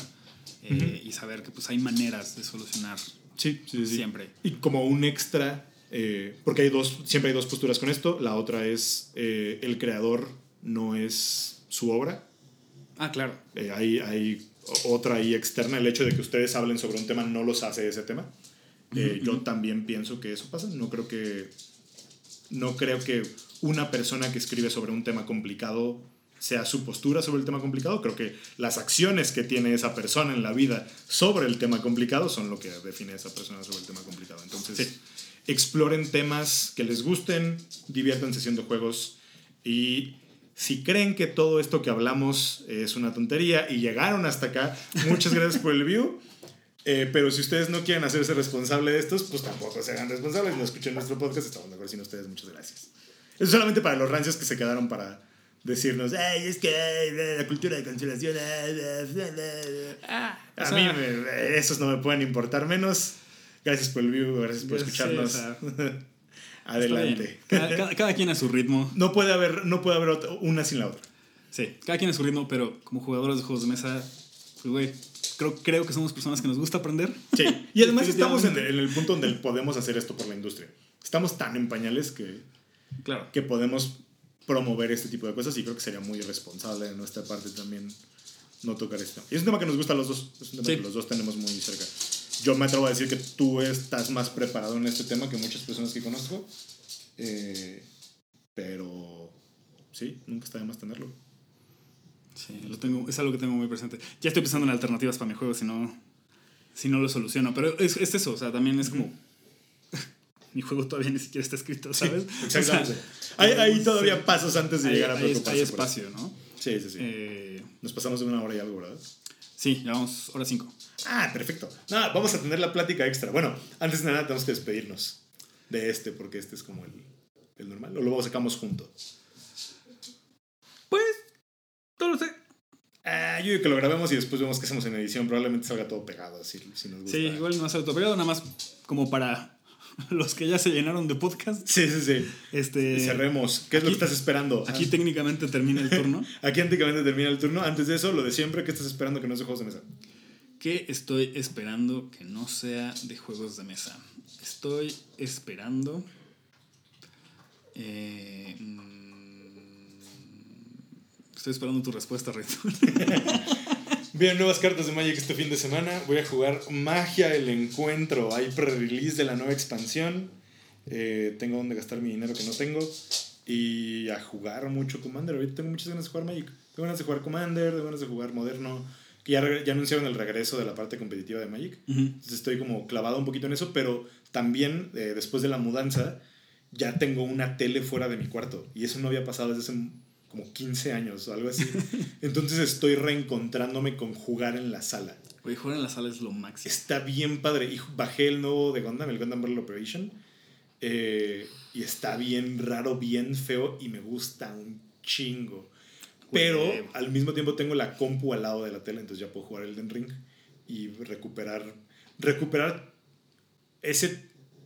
eh, y saber que pues hay maneras de solucionar Sí, sí, sí. siempre. Y como un extra, eh, porque hay dos, siempre hay dos posturas con esto. La otra es eh, el creador no es su obra. Ah, claro. Eh, hay, hay otra ahí externa. El hecho de que ustedes hablen sobre un tema no los hace ese tema. Eh, Yo también pienso que eso pasa. No creo que. No creo que una persona que escribe sobre un tema complicado sea su postura sobre el tema complicado. Creo que las acciones que tiene esa persona en la vida sobre el tema complicado son lo que define a esa persona sobre el tema complicado. Entonces, Sí. exploren temas que les gusten, diviértanse haciendo juegos y si creen que todo esto que hablamos es una tontería y llegaron hasta acá, muchas gracias por el view. Eh, pero si ustedes no quieren hacerse responsable de estos, pues tampoco se hagan responsables. No escuchen nuestro podcast, estamos de acuerdo sin ustedes. Muchas gracias. Eso solamente para los rancios que se quedaron para decirnos, ay, es que la cultura de cancelación. eh, eh, eh". Ah, A sea, mí me- esos no me pueden importar menos. Gracias por el view, gracias por Sí, o escucharnos. sea, Adelante. Cada, cada- cada quien a su ritmo. No puede haber, no puede haber otra- una sin la otra. Sí, cada quien a su ritmo, pero como jugadores de juegos de mesa, pues, güey, creo, creo que somos personas que nos gusta aprender. Sí. Y además estamos en el, en el punto donde podemos hacer esto por la industria. Estamos tan en pañales que, Claro. que podemos promover este tipo de cosas y creo que sería muy irresponsable de nuestra parte también no tocar esto. Y es un tema que nos gusta a los dos. Es un tema Sí. que los dos tenemos muy cerca. Yo me atrevo a decir que tú estás más preparado en este tema que muchas personas que conozco. Eh, pero sí, nunca está de más tenerlo. Sí, lo tengo, es algo que tengo muy presente. Ya estoy pensando en alternativas para mi juego si no, si no lo soluciono. Pero es, es eso, o sea, también es como. Mi juego todavía ni siquiera está escrito, ¿sabes? Exactamente. O sea, hay, hay todavía pasos antes de hay, llegar a preocuparse. hay espacio, ¿no? Sí, sí, sí. Eh, Nos pasamos de una hora y algo, ¿verdad? sí, llevamos hora cinco. Ah, perfecto. No, vamos a tener la plática extra. Bueno, antes de nada tenemos que despedirnos de este, porque este es como el, el normal. O luego sacamos junto. Pues, no lo sé. Ah, yo digo que lo grabemos y después vemos qué hacemos en edición. Probablemente salga todo pegado, si, si nos gusta. Sí, igual no hace autoperiado, nada más como para los que ya se llenaron de podcast. Sí, sí, sí. Este, Cerremos. ¿Qué es lo que estás esperando? Aquí Ah, técnicamente termina el turno. aquí anticamente termina el turno. Antes de eso, lo de siempre, ¿qué estás esperando que no sea juegos de mesa? ¿Qué estoy esperando que no sea de juegos de mesa? Estoy esperando. eh, mm, estoy esperando tu respuesta, Rito. Bien, nuevas cartas de Magic este fin de semana. Voy a jugar Magia el Encuentro. Hay pre-release de la nueva expansión. Eh, tengo donde gastar mi dinero que no tengo. Y a jugar mucho Commander. Ahorita tengo muchas ganas de jugar Magic. Tengo ganas de jugar Commander, tengo ganas de jugar Moderno. Que ya, ya anunciaron el regreso de la parte competitiva de Magic. Entonces estoy como clavado un poquito en eso. Pero también, eh, después de la mudanza, ya tengo una tele fuera de mi cuarto. Y eso no había pasado desde hace como 15 años o algo así. Entonces estoy reencontrándome con jugar en la sala. Oye, jugar en la sala es lo máximo. Está bien padre. Y bajé el nuevo de Gundam, el Gundam Battle Operation. eh, y está bien raro, bien feo y me gusta un chingo. Pero al mismo tiempo tengo la compu al lado de la tele, entonces ya puedo jugar Elden Ring y recuperar. recuperar ese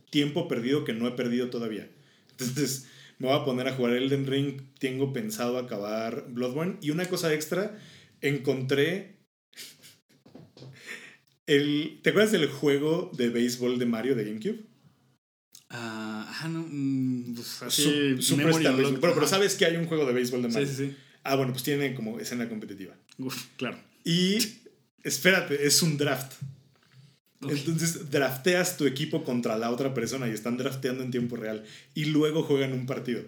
tiempo perdido que no he perdido todavía. Entonces, me voy a poner a jugar Elden Ring. Tengo pensado acabar Bloodborne. Y una cosa extra, encontré. El, ¿Te acuerdas del juego de béisbol de Mario de GameCube? Ah, no. mm, pues así. Pero, sabes que hay un juego de béisbol de Mario. Sí, sí, sí. Ah, bueno, pues tiene como escena competitiva. Uf, claro. Y espérate, es un draft. Entonces drafteas tu equipo contra la otra persona y están drafteando en tiempo real. Y luego juegan un partido.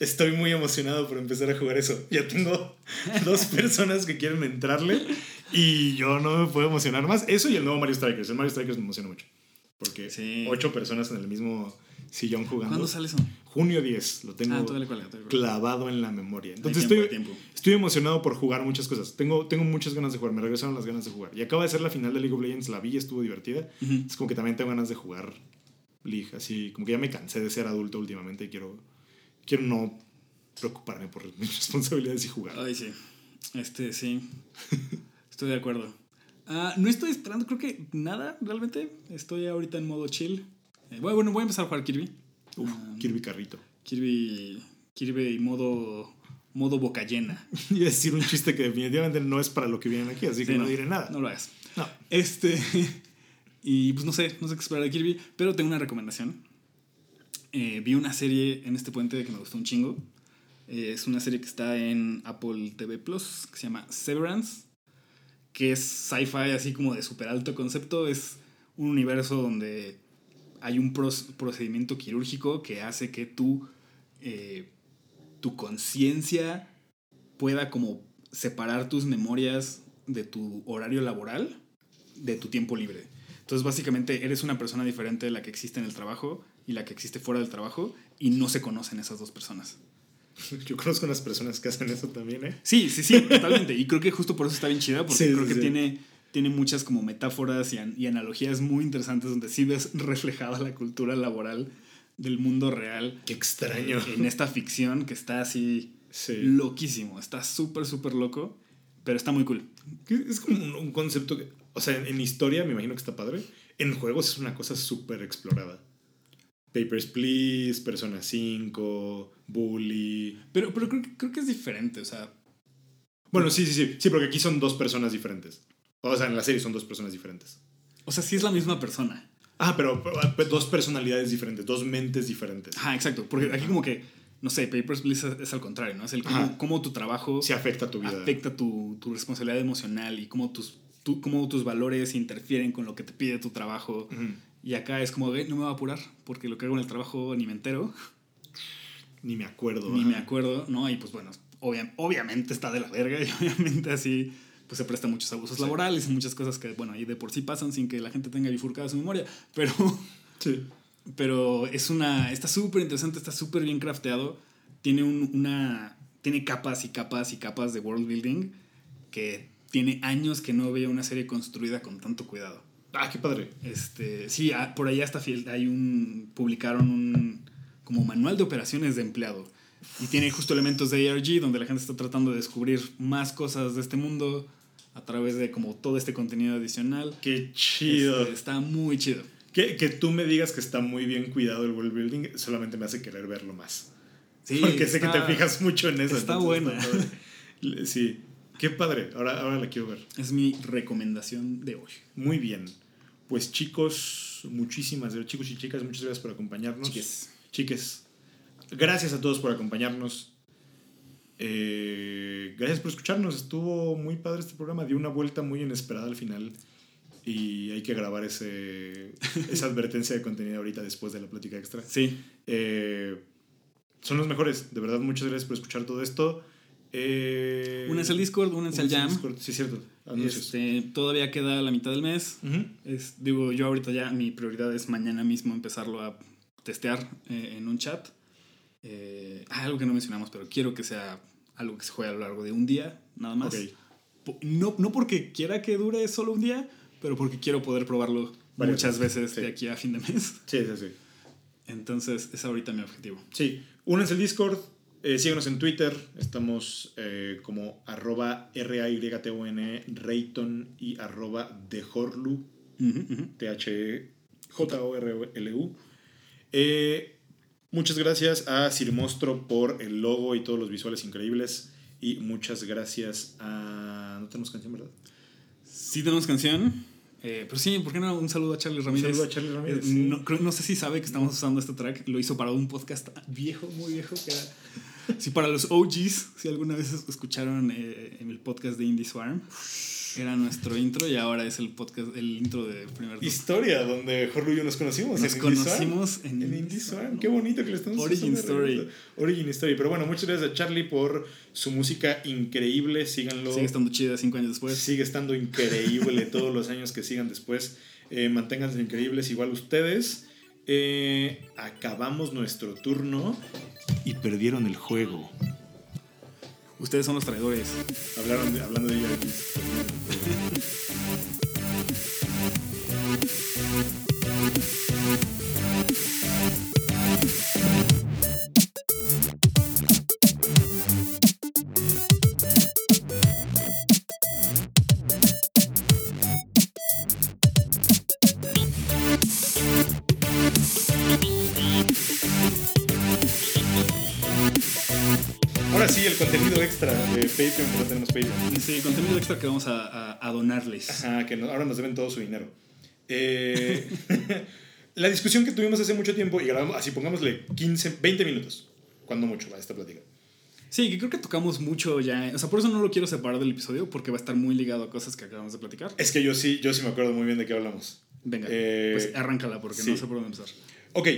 Estoy muy emocionado por empezar a jugar eso. Ya tengo dos personas que quieren entrarle y yo no me puedo emocionar más. Eso y el nuevo Mario Strikers. El Mario Strikers me emociona mucho. Porque Sí. ocho personas en el mismo sillón jugando. ¿Cuándo sale eso? Junio 10. Lo tengo Ah, cuelga. clavado en la memoria. Entonces tiempo, estoy, estoy emocionado por jugar muchas cosas. Tengo, tengo muchas ganas de jugar. Me regresaron las ganas de jugar. Y acaba de ser la final de League of Legends. La vi estuvo divertida. Ujú. Es como que también tengo ganas de jugar League. Así como que ya me cansé de ser adulto últimamente y quiero, quiero no preocuparme por mis responsabilidades y jugar. Ay, sí. Este, sí. Estoy de acuerdo. Ah, no estoy esperando, creo que nada, realmente. Estoy ahorita en modo chill. Eh, bueno, voy a empezar a jugar Kirby. Uf, Ah, Kirby Carrito. Kirby. Kirby modo. modo boca llena. Iba a decir un chiste que definitivamente no es para lo que vienen aquí, así que Sí, no, diré nada. No lo hagas. No. Este. Y pues no sé, no sé qué esperar de Kirby, pero tengo una recomendación. Eh, vi una serie en este puente que me gustó un chingo. Eh, es una serie que está en Apple TV Plus, que se llama Severance, que es sci-fi así como de súper alto concepto. Es un universo donde hay un procedimiento quirúrgico que hace que tú, eh, tu conciencia pueda como separar tus memorias de tu horario laboral de tu tiempo libre. Entonces básicamente eres una persona diferente de la que existe en el trabajo y la que existe fuera del trabajo y no se conocen esas dos personas. Yo conozco unas personas que hacen eso también, ¿eh? Sí, sí, sí, totalmente. Y creo que justo por eso está bien chida, porque Sí, creo que sí. tiene, tiene muchas como metáforas y, an- y analogías muy interesantes donde sí ves reflejada la cultura laboral del mundo real Qué extraño. en esta ficción que está así Sí. loquísimo. Está súper, súper loco, pero está muy cool. Es como un, un concepto que, o sea, en, en historia me imagino que está padre. En juegos es una cosa súper explorada. Papers, Please, Persona 5, Bully. Pero, pero creo, que- creo que es diferente, o sea, Bueno, sí, sí, sí. Sí, porque aquí son dos personas diferentes. O sea, en la serie son dos personas diferentes. o sea, sí es la misma persona. Ah, pero, pero dos personalidades diferentes, dos mentes diferentes. Ajá, exacto. Porque aquí como que, no sé, Papers, Please es, es al contrario, ¿no? Es el cómo, tu trabajo Se afecta a tu vida. afecta tu, tu responsabilidad emocional y cómo tus, tu- cómo tus valores interfieren con lo que te pide tu trabajo. Ujú. Y acá es como, "Güey, no me voy a apurar porque lo que hago en el trabajo ni me entero, Ni me acuerdo. ni ajá. me acuerdo, ¿no? Y pues bueno, obvia- obviamente está de la verga y obviamente así pues se presta a muchos abusos Sí. laborales y muchas cosas que, bueno, ahí de por sí pasan sin que la gente tenga bifurcada su memoria. Pero, Sí. pero es una, está súper interesante, está súper bien crafteado. Tiene un- una, tiene capas y capas y capas de world building que tiene años que no veo una serie construida con tanto cuidado. Ah, qué padre. Este, sí, ah, por allá hasta hay un publicaron un como manual de operaciones de empleado y tiene justo elementos de ARG donde la gente está tratando de descubrir más cosas de este mundo a través de como todo este contenido adicional. Qué chido. Este, está muy chido. Que, que tú me digas que está muy bien cuidado el world building solamente me hace querer verlo más. Sí, Porque sé que te fijas mucho en eso. está buena. Sí. Qué padre. Ahora, ahora la quiero ver. Es mi recomendación de hoy. Muy bien. Pues chicos, muchísimas, chicos y chicas, muchas gracias por acompañarnos. Chiques. Chiques. Gracias a todos por acompañarnos. Eh, gracias por escucharnos. Estuvo muy padre este programa. Dio una vuelta muy inesperada al final. Y hay que grabar ese, esa advertencia de contenido ahorita después de la plática extra. Sí, Eh, son los mejores. De verdad, muchas gracias por escuchar todo esto. Eh, únanse al Discord, únanse al Jam. Discord. Sí, cierto. Este, todavía queda la mitad del mes. Es, digo, yo ahorita ya mi prioridad es mañana mismo empezarlo a testear eh, en un chat. Eh, ah, algo que no mencionamos, pero quiero que sea algo que se juegue a lo largo de un día, nada más. Ok. Po- No, no porque quiera que dure solo un día, pero porque quiero poder probarlo Varias muchas veces, sí. de aquí a fin de mes. Sí, sí, sí. Entonces, es ahorita mi objetivo. Sí, únanse al Discord, eh, síganos en Twitter, estamos eh, como arroba R-A-Y-T-O-N, Rayton y arroba dejorlu T-H-J-O-R-L-U. Eh, muchas gracias a Sirmostro por el logo y todos los visuales increíbles. Y muchas gracias a. No tenemos canción, ¿verdad? Sí, tenemos canción. Eh, pero sí, ¿por qué no? Un saludo a Charlie Ramírez. Un saludo a Charlie Ramírez. Eh, no, creo- no sé si sabe que estamos usando este track. Lo hizo para un podcast viejo, muy viejo. Que era, sí, para los OGs, si alguna vez escucharon eh, en el podcast de Indie Swarm, era nuestro intro y ahora es el podcast, el intro de primer Historia, donde Jorge y yo nos conocimos. Nos en Indie conocimos en en Indie Indie Swarm. Swarm. Qué bonito que le estamos Origin. Story. Origin Story. Pero bueno, muchas gracias a Charlie por su música increíble. Síganlo. Sigue estando chida cinco años después. Sigue estando increíble todos los años que sigan después. Eh, manténganse increíbles igual ustedes. Eh, acabamos nuestro turno y perdieron el juego. Ustedes son los traidores. Hablaron de, hablando de ella. Sí, contenido extra que vamos a, a- a donarles. Ajá, que no- ahora nos deben todo su dinero. Eh, la discusión que tuvimos hace mucho tiempo, y grabamos, así pongámosle 15, 20 minutos, cuando mucho va esta plática. Sí, que creo que tocamos mucho ya. O sea, por eso no lo quiero separar del episodio, porque va a estar muy ligado a cosas que acabamos de platicar. Es que yo sí, yo sí me acuerdo muy bien de qué hablamos. Venga, Eh, pues arráncala, porque sí. no sé por dónde empezar. Ok,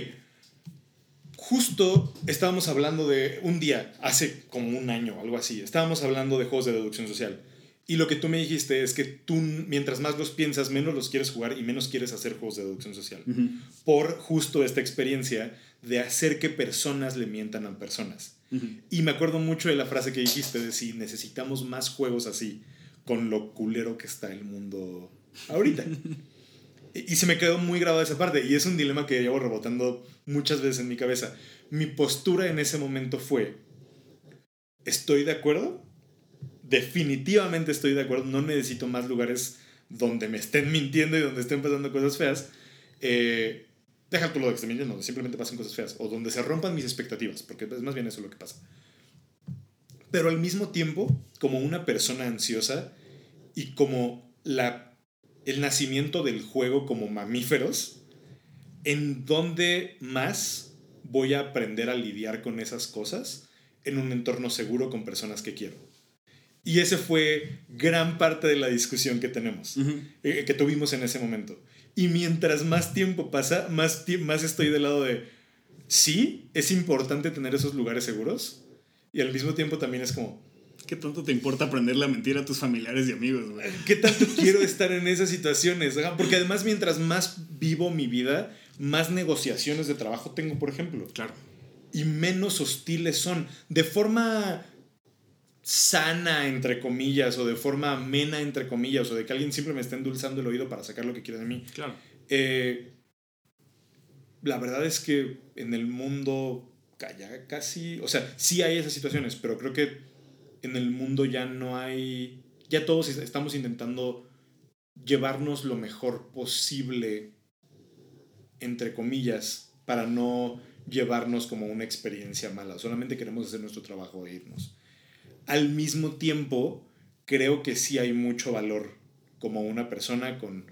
justo estábamos hablando de un día, hace como un año, algo así, estábamos hablando de juegos de deducción social. Y lo que tú me dijiste es que tú, mientras más los piensas, menos los quieres jugar y menos quieres hacer juegos de deducción social. Por justo esta experiencia de hacer que personas le mientan a personas. Y me acuerdo mucho de la frase que dijiste de si necesitamos más juegos así, con lo culero que está el mundo ahorita. y se me quedó muy grabada esa parte, y es un dilema que llevo rebotando muchas veces en mi cabeza. Mi postura en ese momento fue, ¿estoy de acuerdo? Definitivamente estoy de acuerdo, no necesito más lugares donde me estén mintiendo y donde estén pasando cosas feas. Eh, deja tú lo de que estén donde simplemente pasen cosas feas, o donde se rompan mis expectativas, porque es más bien eso lo que pasa. Pero al mismo tiempo, como una persona ansiosa y como la, el nacimiento del juego como mamíferos, ¿en dónde más voy a aprender a lidiar con esas cosas en un entorno seguro con personas que quiero? Y ese fue gran parte de la discusión que tenemos, eh, que tuvimos en ese momento. Y mientras más tiempo pasa, más, más estoy del lado de, sí, es importante tener esos lugares seguros. Y al mismo tiempo también es como, ¿Qué tanto te importa aprenderle a mentir a tus familiares y amigos, güey? ¿Qué tanto quiero estar en esas situaciones? Porque además mientras más vivo mi vida, más negociaciones de trabajo tengo, por ejemplo. Claro. Y menos hostiles son. De forma sana, entre comillas, o de forma amena, entre comillas, o de que alguien siempre me esté endulzando el oído para sacar lo que quiere de mí. Claro. Eh, la verdad es que en el mundo ca- ya casi, o sea, sí hay esas situaciones, pero creo que en el mundo ya no hay, ya todos est- estamos intentando llevarnos lo mejor posible, entre comillas, para no llevarnos como una experiencia mala. Solamente queremos hacer nuestro trabajo e irnos. Al mismo tiempo, creo que sí hay mucho valor como una persona con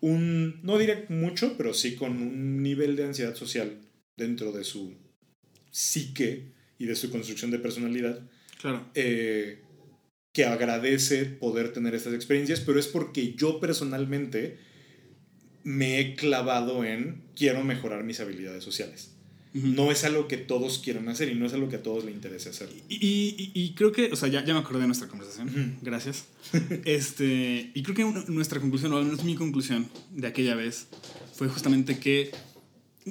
un, no diré mucho, pero sí con un nivel de ansiedad social dentro de su psique y de su construcción de personalidad, Claro. eh, que agradece poder tener estas experiencias, pero es porque yo personalmente me he clavado en quiero mejorar mis habilidades sociales. No es algo que todos quieran hacer y no es algo que a todos les interese hacer. Y, y- y creo que, o sea, ya, ya me acordé de nuestra conversación. Gracias. este, y creo que nuestra conclusión, o al menos mi conclusión de aquella vez, fue justamente que,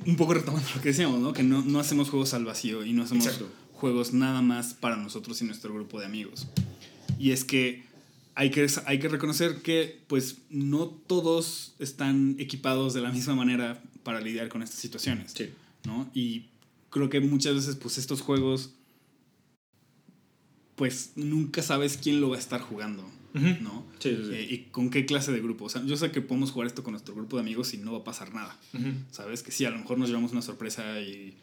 un poco retomando lo que decíamos, ¿no? Que no, no hacemos juegos al vacío y no hacemos Exacto. Juegos nada más para nosotros y nuestro grupo de amigos. Y es que hay que, hay que reconocer que, pues, no todos están equipados de la misma manera para lidiar con estas situaciones. Sí. ¿no? Y creo que muchas veces, pues estos juegos pues nunca sabes quién lo va a estar jugando, ¿no? Sí, sí, sí. Eh, y con qué clase de grupo. O sea, yo sé que podemos jugar esto con nuestro grupo de amigos y no va a pasar nada. Ujú. ¿Sabes? Que sí, a lo mejor nos llevamos una sorpresa y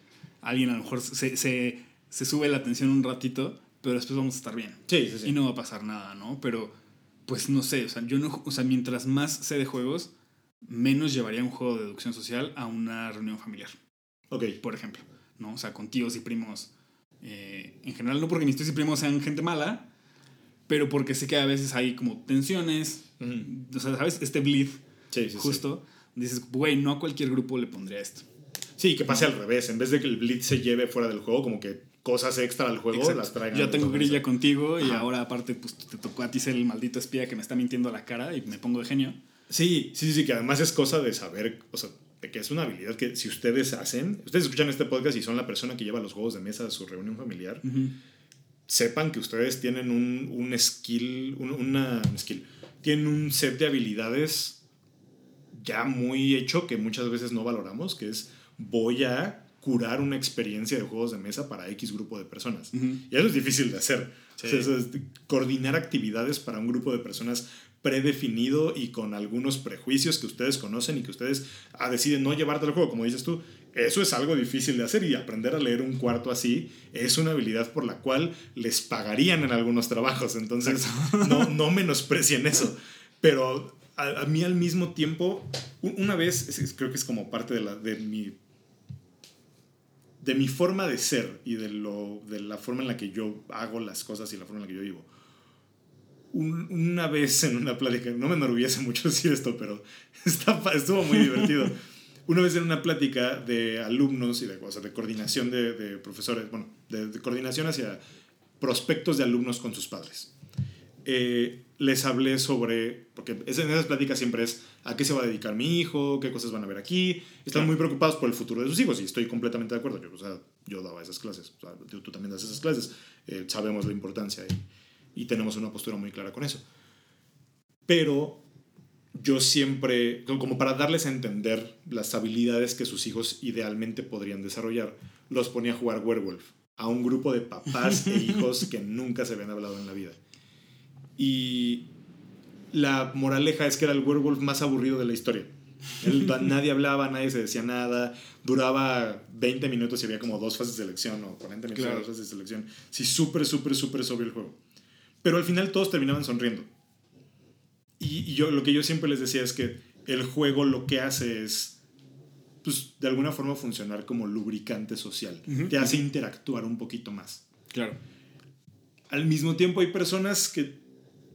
alguien a lo mejor se, se, se sube la tensión un ratito, pero después vamos a estar bien. Sí, sí, sí. Y no va a pasar nada, ¿no? Pero, pues no sé, o sea, yo no, o sea, mientras más sé de juegos, menos llevaría un juego de deducción social a una reunión familiar, Ok. por ejemplo, ¿no? O sea, con tíos y primos. eh, en general, no porque mis tíos y primos sean gente mala, pero porque sé que a veces hay como tensiones, o sea, ¿sabes? Este bleed, Sí, sí, sí. justo. Dices, güey, no a cualquier grupo le pondría esto. Sí, que pase al revés. En vez de que el Blitz se lleve fuera del juego, como que cosas extra al juego Exacto. las traigan. Yo tengo grilla contigo y Ajá. ahora aparte pues te tocó a ti ser el maldito espía que me está mintiendo a la cara y me pongo de genio. Sí, sí, sí, que además es cosa de saber, o sea, de que es una habilidad que si ustedes hacen, ustedes escuchan este podcast y son la persona que lleva los juegos de mesa a su reunión familiar, sepan que ustedes tienen un, un skill, un, una un skill, tienen un set de habilidades ya muy hecho que muchas veces no valoramos, que es voy a curar una experiencia de juegos de mesa para X grupo de personas. Ujú. Y eso es difícil de hacer. Sí. O sea, eso es coordinar actividades para un grupo de personas predefinido y con algunos prejuicios que ustedes conocen y que ustedes ah, deciden no llevarte al juego, como dices tú. Eso es algo difícil de hacer y aprender a leer un cuarto así es una habilidad por la cual les pagarían en algunos trabajos. Entonces, no, no menosprecien eso. Pero a, a mí al mismo tiempo, una vez, creo que es como parte de, la, de mi de mi forma de ser y de, lo, de la forma en la que yo hago las cosas y la forma en la que yo vivo. Un- una vez en una plática, no me enorgullece mucho decir esto, pero está, estuvo muy divertido. Una vez en una plática de alumnos y de, o sea, de coordinación de, de profesores, bueno, de, de coordinación hacia prospectos de alumnos con sus padres. Eh, les hablé sobre, porque en esas pláticas siempre es a qué se va a dedicar mi hijo, qué cosas van a ver aquí. Están Claro. muy preocupados por el futuro de sus hijos y estoy completamente de acuerdo. Yo, o sea, yo daba esas clases, o sea, tú, tú también das esas clases, eh, sabemos la importancia y, y tenemos una postura muy clara con eso. Pero yo siempre, como para darles a entender las habilidades que sus hijos idealmente podrían desarrollar, los ponía a jugar Werewolf a un grupo de papás e hijos que nunca se habían hablado en la vida. Y la moraleja es que era el werewolf más aburrido de la historia. Nadie hablaba, nadie se decía nada. Duraba 20 minutos y había como dos fases de selección o 40 minutos Claro. dos fases de selección. Sí, súper, súper, súper sobre el juego. Pero al final todos terminaban sonriendo. Y, y yo lo que yo siempre les decía es que el juego lo que hace es, pues, de alguna forma funcionar como lubricante social. Te hace interactuar un poquito más. Claro. Al mismo tiempo hay personas que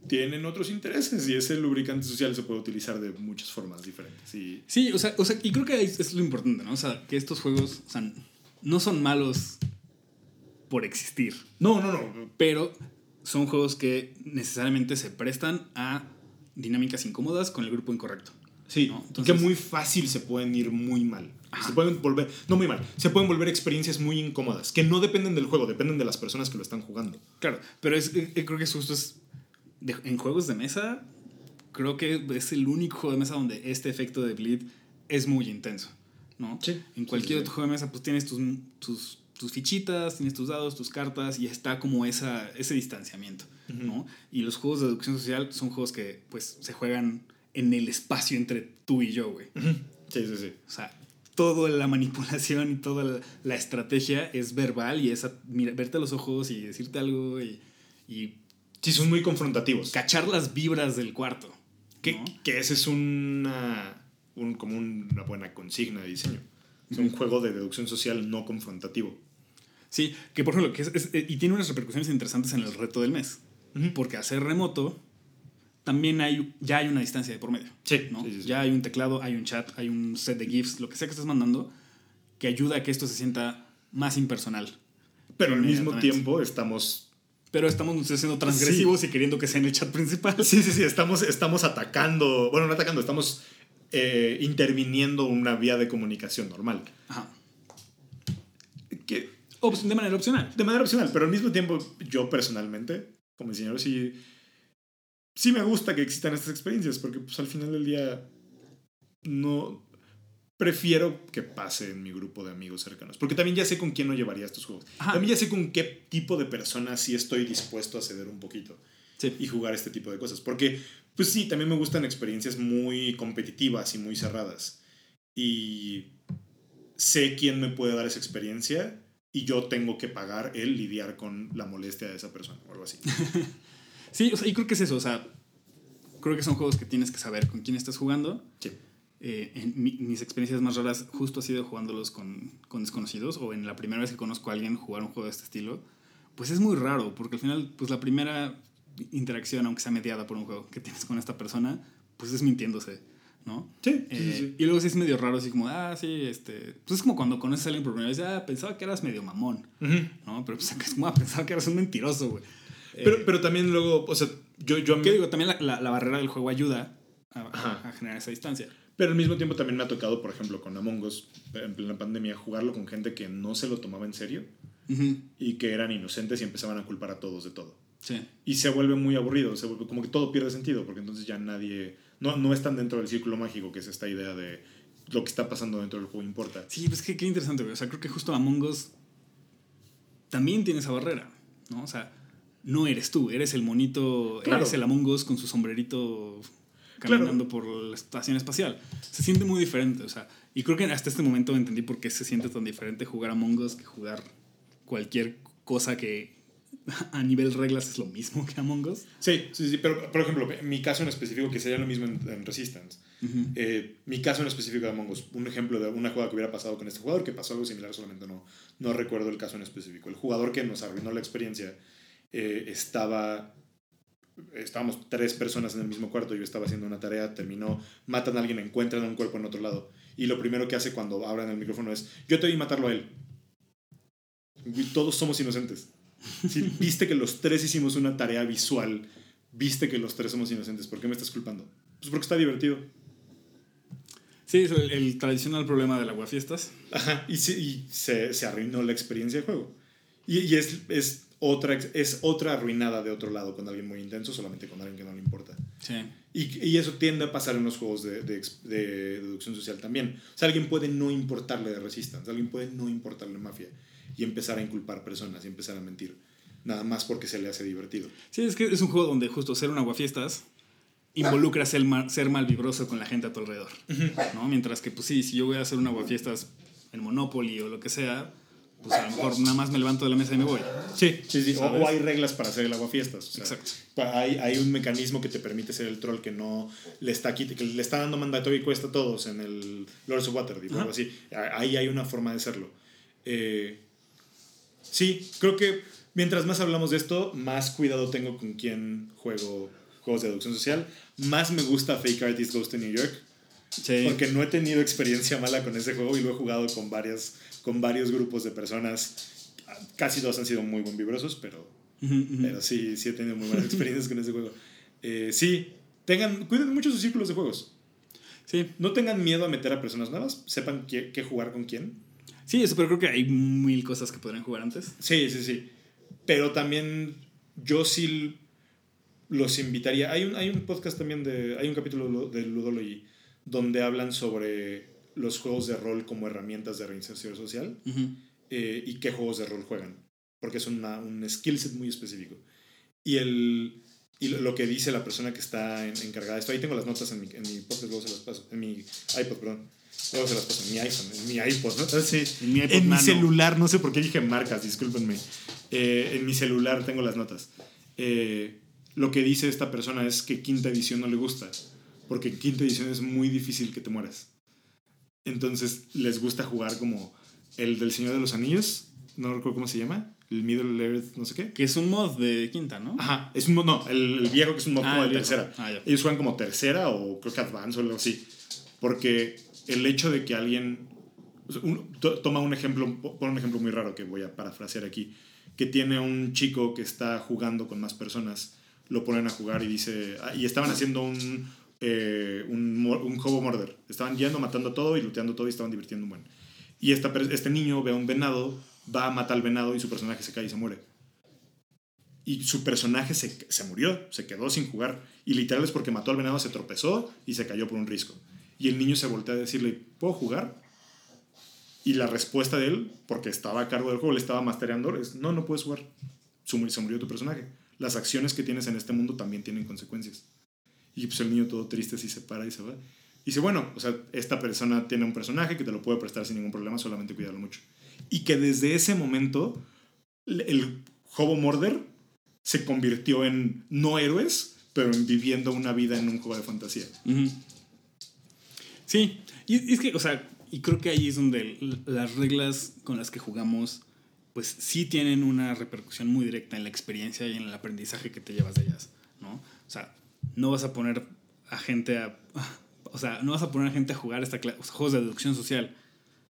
tienen otros intereses y ese lubricante social se puede utilizar de muchas formas diferentes. Y Sí, o sea, o sea, y creo que es, lo importante, ¿no? O sea, que estos juegos, o sea, no son malos por existir, no, no, no. pero son juegos que necesariamente se prestan a dinámicas incómodas con el grupo incorrecto. Sí, ¿no? que Entonces- muy fácil se pueden ir muy mal. Se pueden volver, no muy mal, se pueden volver experiencias muy incómodas, que no dependen del juego, dependen de las personas que lo están jugando. Claro, pero es, eh, creo que justo es de- en juegos de mesa, creo que es el único juego de mesa donde este efecto de bleed es muy intenso, ¿no? Sí, En cualquier sí, sí. otro juego de mesa, pues tienes tus, tus, tus fichitas, tienes tus dados, tus cartas y está como esa, ese distanciamiento, ¿no? Y los juegos de deducción social son juegos que, pues, se juegan en el espacio entre tú y yo, güey. Sí, sí, sí. O sea, toda la manipulación y toda la, la estrategia es verbal y es a- mira, verte a los ojos y decirte algo y, y Sí, son muy confrontativos. cachar las vibras del cuarto. Que, ¿no? que ese es una, un, como una buena consigna de diseño. Es un juego de deducción social no confrontativo. Sí, que por ejemplo, que es- es- eh, y tiene unas repercusiones interesantes en el reto del mes. Ujú. Porque hacer remoto, también hay, ya hay una distancia de por medio. Sí, ¿no? sí, sí, sí. Ya hay un teclado, hay un chat, hay un set de GIFs, lo que sea que estés mandando, que ayuda a que esto se sienta más impersonal. Pero al mismo tiempo estamos Pero estamos siendo transgresivos y queriendo que sea en el chat principal. Sí, sí, sí, estamos, estamos atacando, bueno, no atacando, estamos eh, interviniendo una vía de comunicación normal. Ajá. Que, de manera opcional. de manera opcional, pero al mismo tiempo yo personalmente, como diseñador, sí, sí me gusta que existan estas experiencias, porque pues al final del día no... prefiero que pase en mi grupo de amigos cercanos. Porque también ya sé con quién no llevaría estos juegos. También ya sé con qué tipo de personas sí estoy dispuesto a ceder un poquito. Y jugar este tipo de cosas. Porque, pues sí, también me gustan experiencias muy competitivas y muy cerradas. Y sé quién me puede dar esa experiencia y yo tengo que pagar el lidiar con la molestia de esa persona o algo así. sí, o sea, y creo que es eso. O sea, creo que son juegos que tienes que saber con quién estás jugando. Sí. Eh, en mis experiencias más raras justo ha sido jugándolos con, con, desconocidos o en la primera vez que conozco a alguien jugar un juego de este estilo, pues es muy raro, porque al final, pues la primera interacción, aunque sea mediada por un juego que tienes con esta persona, pues es mintiéndose, ¿no? Sí, eh, Y luego sí es medio raro, así como, ah, sí, este, pues es como cuando conoces a alguien por primera vez, ah, pensaba que eras medio mamón, ¿no? Pero pues es como, ah, pensaba que eras un mentiroso, güey. Pero, eh, pero también luego, o sea, yo... yo ¿Qué digo? También la, la, barrera del juego ayuda a, a generar esa distancia. Pero al mismo tiempo también me ha tocado, por ejemplo, con Among Us, en plena pandemia, jugarlo con gente que no se lo tomaba en serio y que eran inocentes y empezaban a culpar a todos de todo. Sí. Y se vuelve muy aburrido, se vuelve como que todo pierde sentido, porque entonces ya nadie, no, no están dentro del círculo mágico, que es esta idea de lo que está pasando dentro del juego importa. Sí, pues que qué interesante, O sea, creo que justo Among Us también tiene esa barrera, ¿no? O sea, no eres tú, eres el monito, eres el Among Us con su sombrerito caminando por la estación espacial. Se siente muy diferente, o sea, y creo que hasta este momento entendí por qué se siente tan diferente jugar a Us que jugar cualquier cosa que a nivel reglas es lo mismo que Among Us. Sí, sí, sí, pero por ejemplo, mi caso en específico, que sería lo mismo en, Resistance. Eh, mi caso en específico de Among Us, un ejemplo de una jugada que hubiera pasado con este jugador, que pasó algo similar, solamente no, no recuerdo el caso en específico. El jugador que nos arruinó la experiencia eh, estaba estábamos tres personas en el mismo cuarto, yo estaba haciendo una tarea, terminó, matan a alguien, encuentran un cuerpo en otro lado. Y lo primero que hace cuando abran el micrófono es, yo te a matarlo a él. Y todos somos inocentes. Si viste que los tres hicimos una tarea visual, viste que los tres somos inocentes, ¿por qué me estás culpando? Pues porque está divertido. Sí, es el, tradicional problema del aguafiestas. Ajá, y, y se, se, arruinó la experiencia de juego. Y, y es, es otra, es otra arruinada de otro lado con alguien muy intenso, solamente con alguien que no le importa. Sí. Y, y, eso tiende a pasar en los juegos de, de, de, deducción social también. O sea, alguien puede no importarle de Resistance, alguien puede no importarle Mafia y empezar a inculpar personas y empezar a mentir. Nada más porque se le hace divertido. Sí, es que es un juego donde justo ser un aguafiestas involucra ser, mal, ser malvibroso con la gente a tu alrededor. ¿no? Mientras que, pues sí, si yo voy a hacer un aguafiestas en Monopoly o lo que sea, pues a lo mejor nada más me levanto de la mesa y me voy. Sí, sí, sí. O, hay reglas para hacer el aguafiestas. O Exacto. Hay, hay, un mecanismo que te permite ser el troll que no le está, que le está dando mandatorio y cuesta a todos en el Lords of Waterdeep o algo así. Ahí hay una forma de serlo. Eh, sí, creo que mientras más hablamos de esto, más cuidado tengo con quién juego juegos de deducción social. Más me gusta Fake Artist Ghost in New York. Sí. Porque no he tenido experiencia mala con ese juego y lo he jugado con varias con varios grupos de personas. Casi todos han sido muy buen vibrosos, pero, pero sí, sí he tenido muy buenas experiencias con ese juego. Eh, sí, tengan, cuiden mucho sus círculos de juegos. Sí. No tengan miedo a meter a personas nuevas, sepan qué, qué jugar con quién. Sí, eso, pero creo que hay mil cosas que podrían jugar antes. Sí, sí, sí. Pero también yo sí los invitaría. Hay un, hay un podcast también de. Hay un capítulo de Ludology donde hablan sobre los juegos de rol como herramientas de reinserción social eh, y qué juegos de rol juegan, porque es una, un skill set muy específico. Y, el, y lo que dice la persona que está encargada de esto, ahí tengo las notas en mi, en mi podcast, luego se las paso, en mi iPod, perdón. Luego se las paso en mi iPhone, en mi iPod, ¿no? Ah, sí, en mi, en mi celular, no sé por qué dije marcas, discúlpenme. Eh, en mi celular tengo las notas. Eh, lo que dice esta persona es que quinta edición no le gusta, porque en quinta edición es muy difícil que te mueras. Entonces les gusta jugar como el del Señor de los Anillos, no recuerdo cómo se llama, el Middle Earth, no sé qué. Que es un mod de quinta, ¿no? Ajá, es un mod, no, el, viejo que es un mod ah, como de tercera. Ah, Ellos juegan como tercera o creo que Advance o algo así. Porque el hecho de que alguien. toma un ejemplo, pon un ejemplo muy raro que voy a parafrasear aquí. Que tiene un chico que está jugando con más personas, lo ponen a jugar y dice. Ah, y estaban haciendo un, eh, un, un hobo. Estaban yendo, matando todo y looteando todo y estaban divirtiendo un buen. Y este niño ve a un venado, va a matar al venado y su personaje se cae y se muere. Y su personaje se, se murió, se quedó sin jugar. Y literal es porque mató al venado, se tropezó y se cayó por un risco. y el niño se voltea a decirle, ¿puedo jugar? Y la respuesta de él, porque estaba a cargo del juego, le estaba mastereando, es, no, no puedes jugar. Se murió tu personaje. Las acciones que tienes en este mundo también tienen consecuencias. Y pues el niño todo triste así se para y se va. Y dice, bueno, o sea, esta persona tiene un personaje que te lo puede prestar sin ningún problema, solamente cuídalo mucho. Y que desde ese momento el Hobo Morder se convirtió en no héroes, pero en viviendo una vida en un juego de fantasía. Sí, y es que, o sea, y creo que ahí es donde las reglas con las que jugamos, pues sí tienen una repercusión muy directa en la experiencia y en el aprendizaje que te llevas de ellas, ¿no? O sea, no vas a poner a gente a... O sea, no vas a poner a gente a jugar esta juegos de deducción social.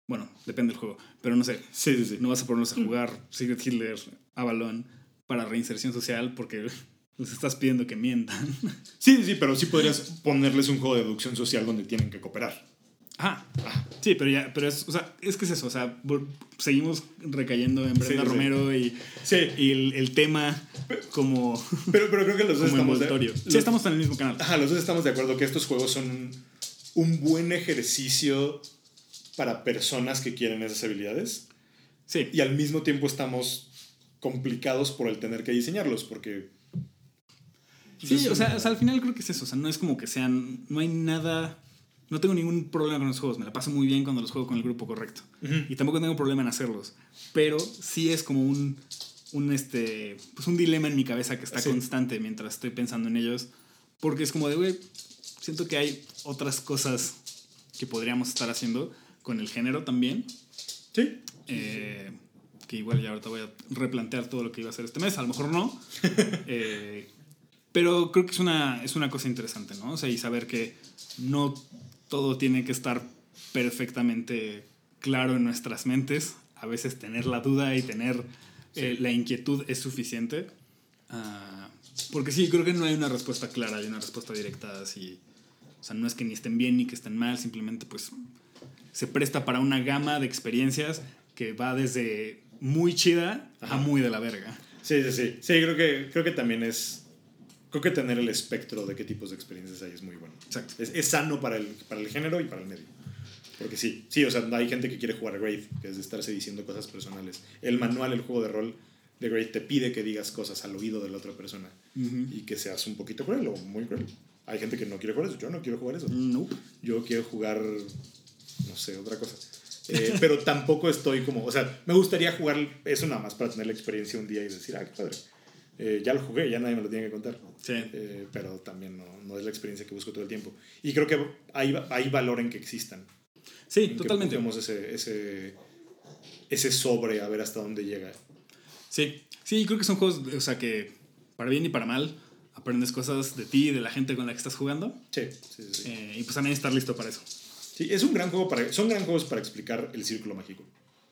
Bueno, depende del juego, pero no sé. Sí, sí, sí. No vas a ponerlos a jugar Secret Hitler, Avalon, para reinserción social porque les estás pidiendo que mientan. Sí, sí, pero sí podrías ponerles un juego de deducción social donde tienen que cooperar. Ah, sí, pero ya, pero es, o sea, es que es eso, o sea, seguimos recayendo en Brenda Romero y, y el, tema como. Pero, pero creo que los dos estamos de, Sí, estamos en el mismo canal. Ajá, los dos estamos de acuerdo que estos juegos son un buen ejercicio para personas que quieren esas habilidades. Sí. Y al mismo tiempo estamos complicados por el tener que diseñarlos, porque. Sí, o sea, o sea, al final creo que es eso, o sea, no es como que sean. No hay nada no tengo ningún problema con los juegos, me la paso muy bien cuando los juego con el grupo correcto. Y tampoco tengo problema en hacerlos. Pero sí es como un, un, este, pues un dilema en mi cabeza que está constante mientras estoy pensando en ellos. Porque es como de, güey, siento que hay otras cosas que podríamos estar haciendo con el género también. Sí. Eh, que igual ya ahorita voy a replantear todo lo que iba a hacer este mes, a lo mejor no. Eh, pero creo que es una, es una cosa interesante, ¿no? O sea, y saber que no todo tiene que estar perfectamente claro en nuestras mentes. A veces tener la duda y tener eh, la inquietud es suficiente. Ah, porque sí, creo que no hay una respuesta clara, hay una respuesta directa así. O sea, no es que ni estén bien ni que estén mal, simplemente pues se presta para una gama de experiencias que va desde muy chida a muy de la verga. Sí, sí, sí. Sí, creo que, creo que también es creo que tener el espectro de qué tipos de experiencias hay es muy bueno. Exacto. Es, es, sano para el, para el género y para el medio. Porque sí, sí, o sea, hay gente que quiere jugar a Grave, que es de estarse diciendo cosas personales. El manual, el juego de rol de Grave te pide que digas cosas al oído de la otra persona y que seas un poquito cruel o muy cruel. Hay gente que no quiere jugar eso, yo no quiero jugar eso. No. Yo quiero jugar, no sé, otra cosa. Eh, pero tampoco estoy como, o sea, me gustaría jugar eso nada más para tener la experiencia un día y decir, ah, qué padre. Eh, ya lo jugué, ya nadie me lo tiene que contar. Sí. Eh, pero también no, no, es la experiencia que busco todo el tiempo. Y creo que hay, hay valor en que existan. Sí, totalmente. Tenemos ese, ese, ese sobre a ver hasta dónde llega. Sí, sí, creo que son juegos, o sea, que para bien y para mal aprendes cosas de ti y de la gente con la que estás jugando. Sí, sí, sí. Eh, y pues también estar listo para eso. Sí, es un gran juego para, son gran juegos para explicar el círculo mágico.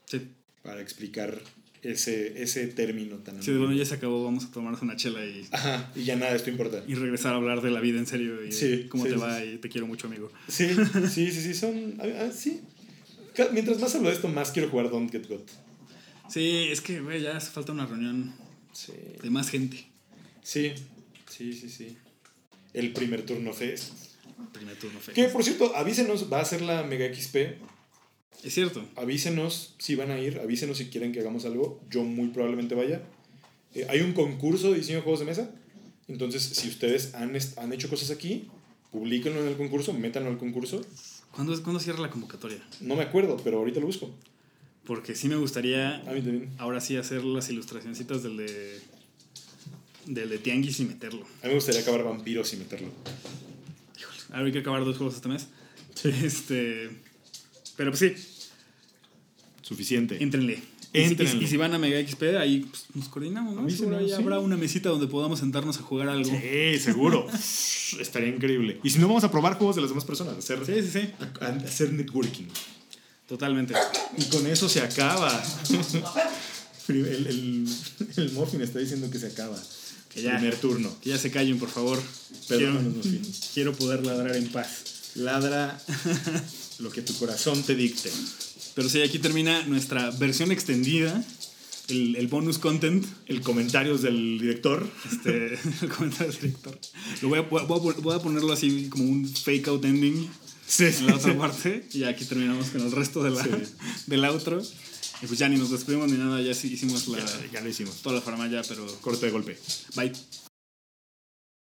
Sí. Para explicar ese, ese término tan... Sí, bueno, ya se acabó, vamos a tomarnos una chela y... Ajá, y ya nada, esto importa. Y regresar a hablar de la vida en serio y sí, cómo te va y te quiero mucho, amigo. Sí, sí, sí, sí, son... Ah, sí. Mientras más hablo de esto, más quiero jugar Don't Get Got. Sí, es que, güey, ya hace falta una reunión de más gente. Sí, sí, sí, sí. El primer turno fest. Primer turno fest. Que, por cierto, avísenos, va a ser la Mega XP es cierto. Avísenos si van a ir, avísenos si quieren que hagamos algo. Yo muy probablemente vaya. Eh, hay un concurso de diseño de juegos de mesa. Entonces, si ustedes han, han hecho cosas aquí, publíquenlo en el concurso, métanlo al concurso. ¿Cuándo, ¿Cuándo cierra la convocatoria? No me acuerdo, pero ahorita lo busco. Porque sí me gustaría a mí ahora sí hacer las ilustracioncitas del de, del de Tianguis y meterlo. A mí me gustaría acabar Vampiros y meterlo. Híjole, ahora hay que acabar dos juegos este mes. Este, pero pues sí. Suficiente. Entrenle. Entrenle. Y, si van a Mega XP, ahí pues, nos coordinamos, ¿no? Seguro ahí habrá una mesita donde podamos sentarnos a jugar algo. Sí, seguro. Estaría increíble. Y si no, vamos a probar juegos de las demás personas. Hacer, sí, sí, sí. hacer networking. Totalmente. Y con eso se acaba. el, el, el Muffin está diciendo que se acaba. Que ya, Primer turno. Que ya se callen, por favor. Quiero, quiero poder ladrar en paz. Ladra lo que tu corazón te dicte. Pero sí, aquí termina nuestra versión extendida, el, el bonus content. El comentarios del director. Este, el comentario del director. Lo voy a, voy, a, voy a, ponerlo así como un fake out ending. Sí, en la otra sí. parte. Y aquí terminamos con el resto de la, Sí. del outro. Y pues ya ni nos despedimos ni nada, ya sí hicimos la, Ya, ya lo hicimos. toda la farmaya, pero Corte de golpe. bye.